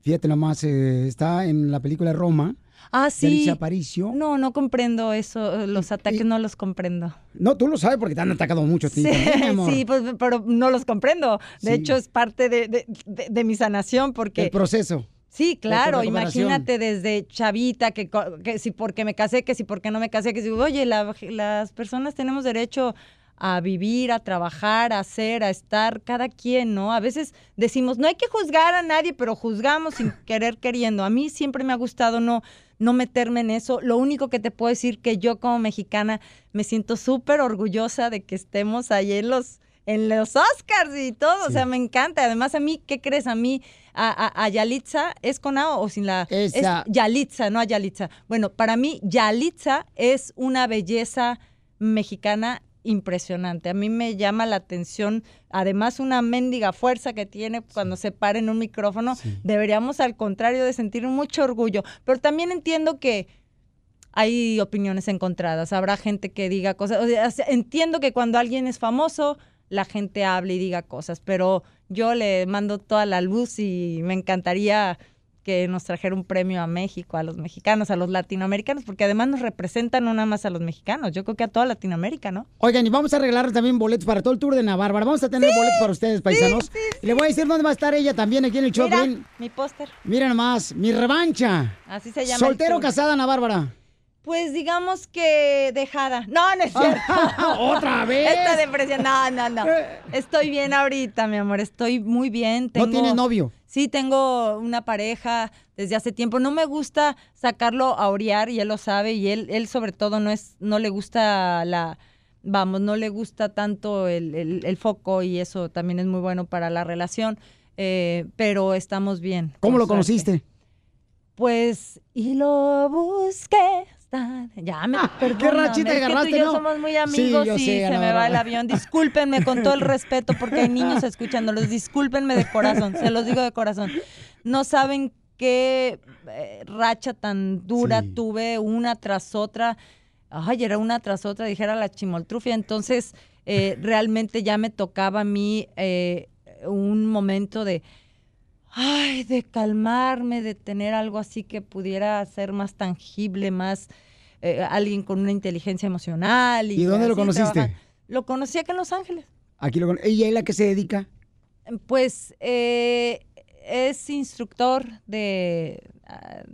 fíjate nomás, eh, está en la película Roma? Ah, sí. Aparicio. No, no comprendo eso, los ataques no los comprendo. No, tú lo sabes porque te han atacado mucho Sí, también, mi amor. sí, pues, pero no los comprendo. De Sí. hecho, es parte de, de- de- de mi sanación porque... El proceso. Sí, claro, de imagínate desde chavita, que, que si porque me casé, que si porque no me casé, que si, oye, la- las personas tenemos derecho a vivir, a trabajar, a hacer, a estar, cada quien, ¿no? A veces decimos, no hay que juzgar a nadie, pero juzgamos sin <laughs> querer queriendo. A mí siempre me ha gustado no, no meterme en eso. Lo único que te puedo decir que yo como mexicana me siento súper orgullosa de que estemos ahí en los, en los Oscars y todo. O sea, me encanta. Además, a mí, ¿qué crees? A mí, a, a, a Yalitza, ¿es con A o sin la? Esa. Es Yalitza, no a Yalitza. Bueno, para mí, Yalitza es una belleza mexicana impresionante. A mí me llama la atención, además una mendiga fuerza que tiene cuando se para en un micrófono. Deberíamos al contrario de sentir mucho orgullo, pero también entiendo que hay opiniones encontradas. Habrá gente que diga cosas. o sea, entiendo que cuando alguien es famoso, la gente hable y diga cosas, pero yo le mando toda la luz y me encantaría que nos trajera un premio a México, a los mexicanos, a los latinoamericanos, porque además nos representan no nada más a los mexicanos, yo creo que a toda Latinoamérica, ¿no? Oigan, y vamos a arreglar también boletos para todo el tour de Navarra. Vamos a tener boletos para ustedes, paisanos. Y le voy a decir dónde va a estar ella también aquí en el show. Mira, mi póster, Mira nomás, mi revancha. así se llama. ¿Soltero casada, Ana Bárbara? Pues digamos que dejada. No, no es cierto. <laughs> ¿Otra <laughs> vez? Esta depresión. No, no, no. <laughs> Estoy bien ahorita, mi amor. Estoy muy bien. ¿No Tengo- tienes novio? Sí, tengo una pareja desde hace tiempo. No me gusta sacarlo a orear y él lo sabe y él, él sobre todo no es, no le gusta la, vamos, no le gusta tanto el, el- el foco y eso también es muy bueno para la relación. eh, pero estamos bien. ¿Cómo lo suerte. conociste? Pues, y lo busqué. Hasta- Ya me perdóname, qué rachita es que agarraste, tú y yo ¿no? somos muy Sí, amigos y sé, se me va el avión. Discúlpenme con todo el respeto porque hay niños <laughs> escuchándolos. Discúlpenme de corazón, se los digo de corazón. No saben qué eh, racha tan dura tuve una tras otra. Ay, era una tras otra, dijera la chimoltrufia. Entonces, eh, realmente ya me tocaba a mí eh, un momento de, ay, de calmarme, de tener algo así que pudiera ser más tangible, más eh, alguien con una inteligencia emocional. ¿Y, ¿Y dónde lo conociste? trabajar. Lo conocí acá en Los Ángeles. Aquí lo con... ¿Y ella a qué se dedica? Pues eh, es instructor de, ah,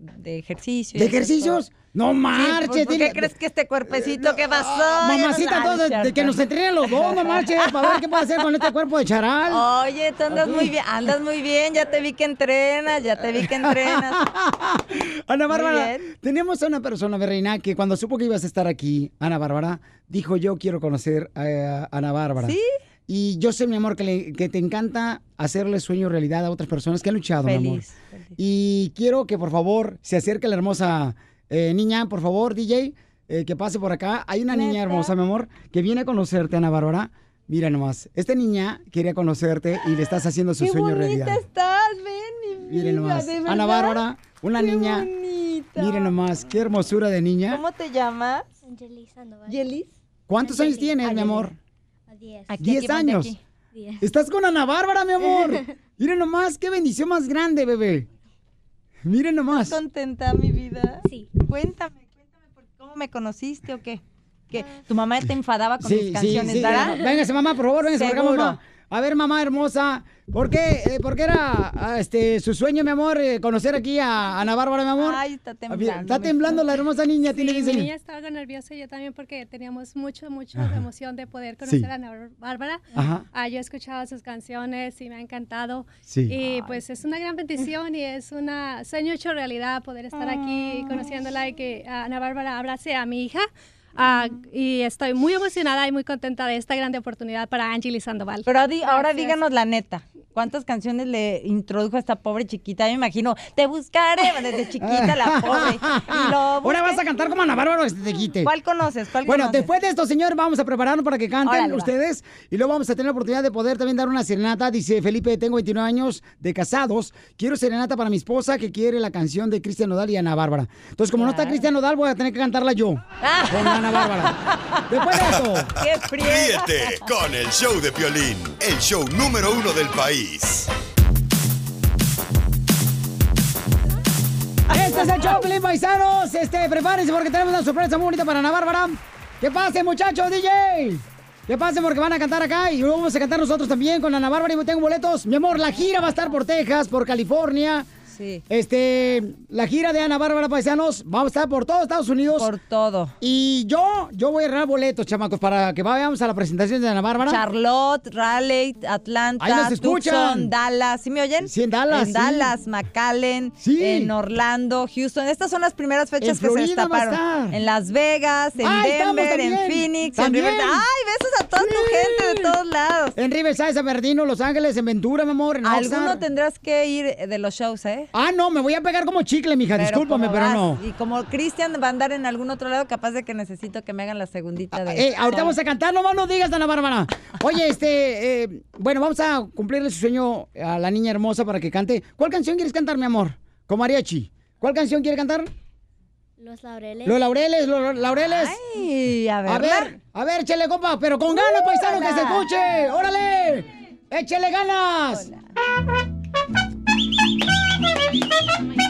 de ejercicio. ¿De ejercicios? No Sí, marches. ¿por- ¿Por qué crees que este cuerpecito qué pasó? Mamacita, todo, de, que nos entrenen los dos, no marches, para ver qué puede hacer con este cuerpo de charal. Oye, tú andas muy bien, andas muy bien, ya te vi que entrenas, ya te vi que entrenas. <laughs> Ana Bárbara, tenemos a una persona, reina, que cuando supo que ibas a estar aquí, Ana Bárbara, dijo yo quiero conocer a Ana Bárbara. ¿Sí? Y yo sé, mi amor, que, le- que te encanta hacerle sueño realidad a otras personas que han luchado, mi amor. Feliz, Y quiero que por favor se acerque la hermosa eh, niña, por favor, DJ, eh, que pase por acá. Hay una niña hermosa, mi amor, que viene a conocerte, Ana Bárbara. Mira nomás, esta niña quería conocerte y le estás haciendo su Qué sueño bonita realidad. estás, ven, mi Miren nomás. ¿de Ana? Bárbara, una Qué niña. bonita. Miren nomás, qué hermosura de niña. ¿Cómo te llamas? Angelis Sandoval. ¿Yelis? ¿Cuántos años tienes, mi amor? A 10. Aquí, Diez aquí, ponte años. aquí. Diez. Estás con Ana Bárbara, mi amor. <laughs> Miren nomás, qué bendición más grande, bebé. Miren nomás. ¿Estás contenta, mi vida? Sí. Cuéntame, cuéntame, por- ¿cómo me conociste o qué? ¿Que tu mamá te enfadaba con Sí, mis sí, canciones, sí. ¿verdad? Véngase, mamá, por favor, véngase por acá, mamá. A ver, mamá hermosa, ¿por qué, eh, por qué era ah, este, su sueño, mi amor, eh, conocer aquí a Ana Bárbara, mi amor? Ay, está temblando. Está temblando la hermosa niña, tiene Sí, 10 mi años. niña estaba nerviosa yo también porque teníamos mucho, mucho Ajá. emoción de poder conocer Sí. a Ana Bárbara. Ajá. Ah, yo he escuchado sus canciones y me ha encantado. Sí. Y pues es una gran bendición y es una sueño hecho realidad poder estar aquí conociéndola y que Ana Bárbara abrace a mi hija. Ah, y estoy muy emocionada y muy contenta de esta grande oportunidad para Angeli Sandoval. Pero ahora díganos la neta. ¿Cuántas canciones le introdujo a esta pobre chiquita? Yo me imagino, te buscaré desde chiquita la <laughs> pobre. Y lo Ahora vas a cantar como Ana Bárbara que te quite. ¿Cuál conoces? ¿Cuál Bueno, conoces? después de esto, señor, vamos a prepararnos para que canten Órale, ustedes y luego vamos a tener la oportunidad de poder también dar una serenata. Dice Felipe, tengo 29 años de casados, quiero serenata para mi esposa que quiere la canción de Cristian Nodal y Ana Bárbara. Entonces, como no está Cristian Nodal, voy a tener que cantarla yo con Ana Bárbara. Después de esto. ¡Qué friega! Ríete con el show de Piolín, el show número uno del país. Este es el Choplin, paisanos. Este, prepárense porque tenemos una sorpresa muy bonita para Ana Bárbara. ¿Qué pase, muchachos, DJ? ¿Qué pase? Porque van a cantar acá y luego vamos a cantar nosotros también con Ana Bárbara y tengo boletos. Mi amor, la gira va a estar por Texas, por California. Sí. Este, la gira de Ana Bárbara Paisanos va a estar por todo Estados Unidos. Por todo. Y yo, yo voy a arreglar boletos, chamacos, para que vayamos a la presentación de Ana Bárbara. Charlotte, Raleigh, Atlanta, Ahí nos escuchan. Tucson, Dallas. ¿Sí me oyen? Sí, en Dallas, En sí. Dallas, McAllen, Sí. en Orlando, Houston. Estas son las primeras fechas En que se Florida destaparon. En Las Vegas, en Denver, en. Phoenix, También. en Riverdale. ¡Ay, besos a toda tu gente de todos lados! En Riverside, San Bernardino, Los Ángeles, en Ventura, mi amor, en Alguno Oxnard. tendrás que ir de los shows, ¿eh? Ah, no, me voy a pegar como chicle, mija, discúlpame, pero vas, no. Y como Cristian va a andar en algún otro lado, capaz de que necesito que me hagan la segundita de... Eh, ahorita vamos a cantar, no más no digas, Ana Bárbara. Oye, este, eh, bueno, vamos a cumplirle su sueño a la niña hermosa para que cante. ¿Cuál canción quieres cantar, mi amor? Con mariachi. ¿Cuál canción quiere cantar? Los laureles. Los laureles, los laureles. Ay, a ver. A ver, a ver, échale, compa, pero con ganas, paisano, que se escuche. ¡Órale! ¡Échale ganas! ¡Órale,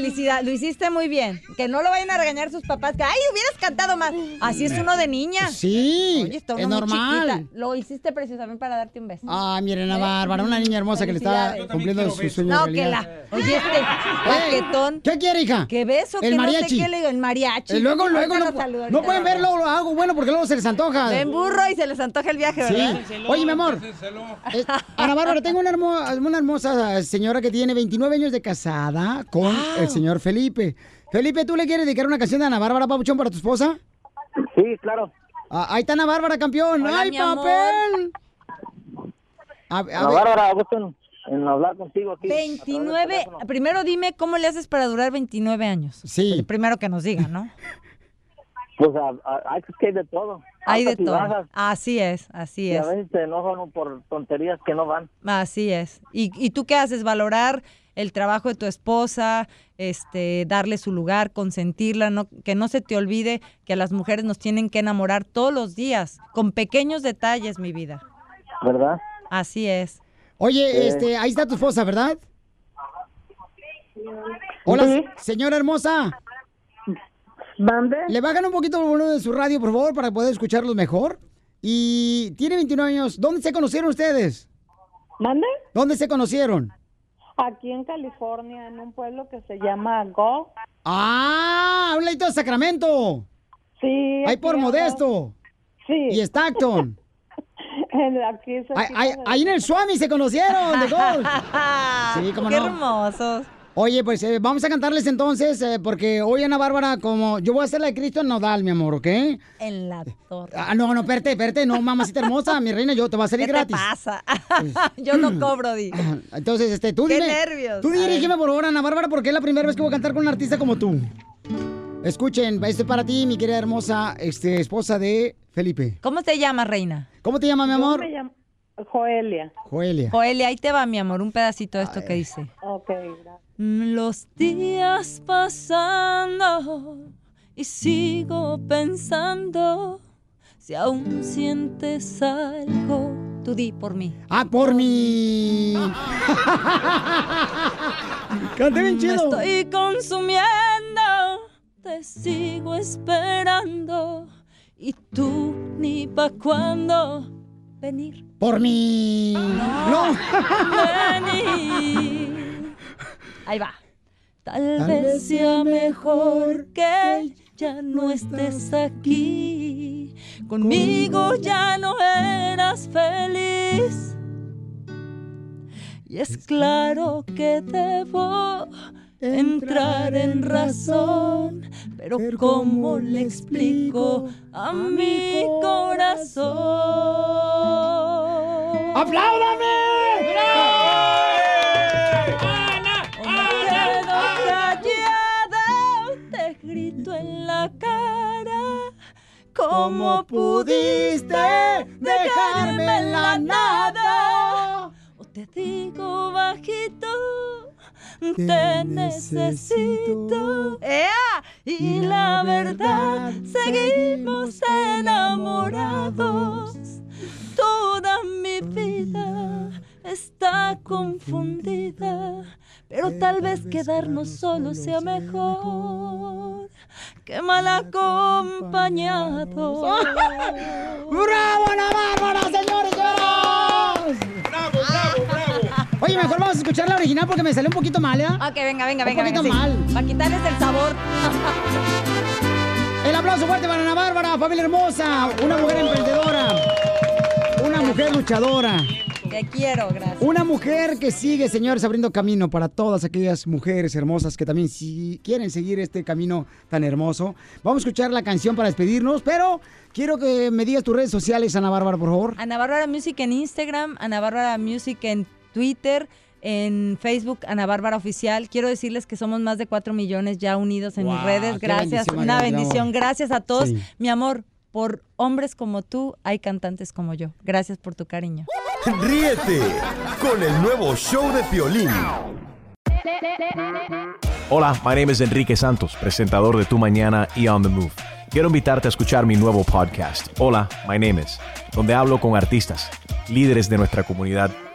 Felicidad. Lo hiciste muy bien. Que no lo vayan a regañar sus papás. Que, ay, hubieras cantado más. Así es uno de niña. Sí, Oye, está es normal. Lo hiciste precisamente para darte un beso. Ay, miren a Bárbara, una niña hermosa que le está cumpliendo su sueño. No, que la. Oye, este paquetón. ¿Qué quiere, hija? ¿Qué beso? El que mariachi. no sé qué le digo. El mariachi. Eh, luego, luego, no, saludo, no pueden lo ver luego lo hago bueno porque luego se les antoja. Ven burro y se les antoja el viaje, Sí. ¿verdad? Oye, mi amor. Eh, Ana Bárbara, tengo una, hermo- una hermosa señora que tiene 29 años de casada con el señor Felipe. Felipe, ¿tú le quieres dedicar una canción de Ana Bárbara Papuchón para tu esposa? Sí, claro. Ah, ahí está Ana Bárbara, campeón. Hola, ¡Ay, mi papel! A, a Ana. Bárbara, gusto en, en hablar contigo aquí. 29. Primero dime cómo le haces para durar 29 años. Sí. Primero que nos diga, ¿no? Pues a- a- hay que hay de todo. Hay de todo. bajas, Así es, así Y a es. veces se enojan por tonterías que no van. Así es. ¿Y, y tú qué haces? Valorar el trabajo de tu esposa, este, darle su lugar, consentirla, no, que no se te olvide que a las mujeres nos tienen que enamorar todos los días, con pequeños detalles, mi vida. ¿Verdad? Así es. Oye, Eh. este, ahí está tu esposa, ¿verdad? Hola, Sí. señora hermosa. Le bajan un poquito el volumen de su radio, por favor, para poder escucharlos mejor. Y tiene 29 años. ¿Dónde se conocieron ustedes? ¿Mande? ¿Dónde se conocieron? Aquí en California, en un pueblo que se llama Go. Ah, un ladito de Sacramento. Sí. Ahí por. Modesto. Sí. Y Stockton. <laughs> Aquí Ahí, ahí- de- ahí en el Swami se conocieron de golf. <laughs> Sí, cómo Qué no. hermosos. Oye, pues eh, vamos a cantarles entonces, eh, porque hoy Ana Bárbara, como yo voy a hacer la de Cristo en Nodal, mi amor, ¿ok? En la torre. Ah, no, no, espérate, espérate, no, mamacita hermosa, mi reina, yo te voy a salir ¿Qué gratis. te pasa? <laughs> Yo no cobro, di. <clears throat> Entonces, este, tú Qué dime. nervios. Tú dirígeme por favor, Ana Bárbara, porque es la primera vez que voy a cantar con un artista como tú. Escuchen, esto es para ti, mi querida hermosa este, esposa de Felipe. ¿Cómo te llamas, reina? ¿Cómo te llamas, mi Yo amor? me llamo Joelia. Joelia. Joelia, ahí te va, mi amor, un pedacito de esto que dice. Ok, gracias. Los días pasando y sigo pensando si aún sientes algo. Tú di por mí. Ah, por mí. <laughs> Canté bien chido. Me estoy consumiendo, te sigo esperando y tú ni pa' cuándo venir. Por mí. No. Venir. Ahí va. Tal, Tal vez sea mejor que ya no estés aquí. Conmigo ya no eras feliz. Y es claro que debo entrar en razón, pero ¿cómo le explico a mi corazón? ¡Apláudame! quedo grito en la cara. ¿Cómo pudiste dejarme en la nada? O te digo bajito, te necesito. ¡Ea! Y la verdad, seguimos enamorados. Toda mi vida está confundida, pero tal vez quedarnos solos sea mejor que mal acompañados. <laughs> ¡Bravo, Ana Bárbara, señores! ¡Bravo, bravo, bravo! Oye, mejor vamos a escuchar la original porque me salió un poquito mal, ¿ya? Ok, venga, venga, Un venga. poquito venga, sí. mal. Para quitarles el sabor. El aplauso fuerte para Ana Bárbara, familia hermosa, una mujer emprendedora, una mujer luchadora, Te quiero, gracias. una mujer que sigue, señores, abriendo camino para todas aquellas mujeres hermosas que también si quieren seguir este camino tan hermoso. Vamos a escuchar la canción para despedirnos, pero quiero que me digas tus redes sociales, Ana Bárbara, por favor. Ana Bárbara Music en Instagram, Ana Bárbara Music en Twitter, en Facebook, Ana Bárbara Oficial. Quiero decirles que somos más de 4 millones ya unidos en mis redes. Gracias, bendición, una bendición. Gracias a todos. Sí. Mi amor, por hombres como tú, hay cantantes como yo. Gracias por tu cariño. Ríete con el nuevo show de Piolín. Hola, my name is Enrique Santos, presentador de Tu Mañana y On the Move. Quiero invitarte a escuchar mi nuevo podcast, Hola, my name is, donde hablo con artistas, líderes de nuestra comunidad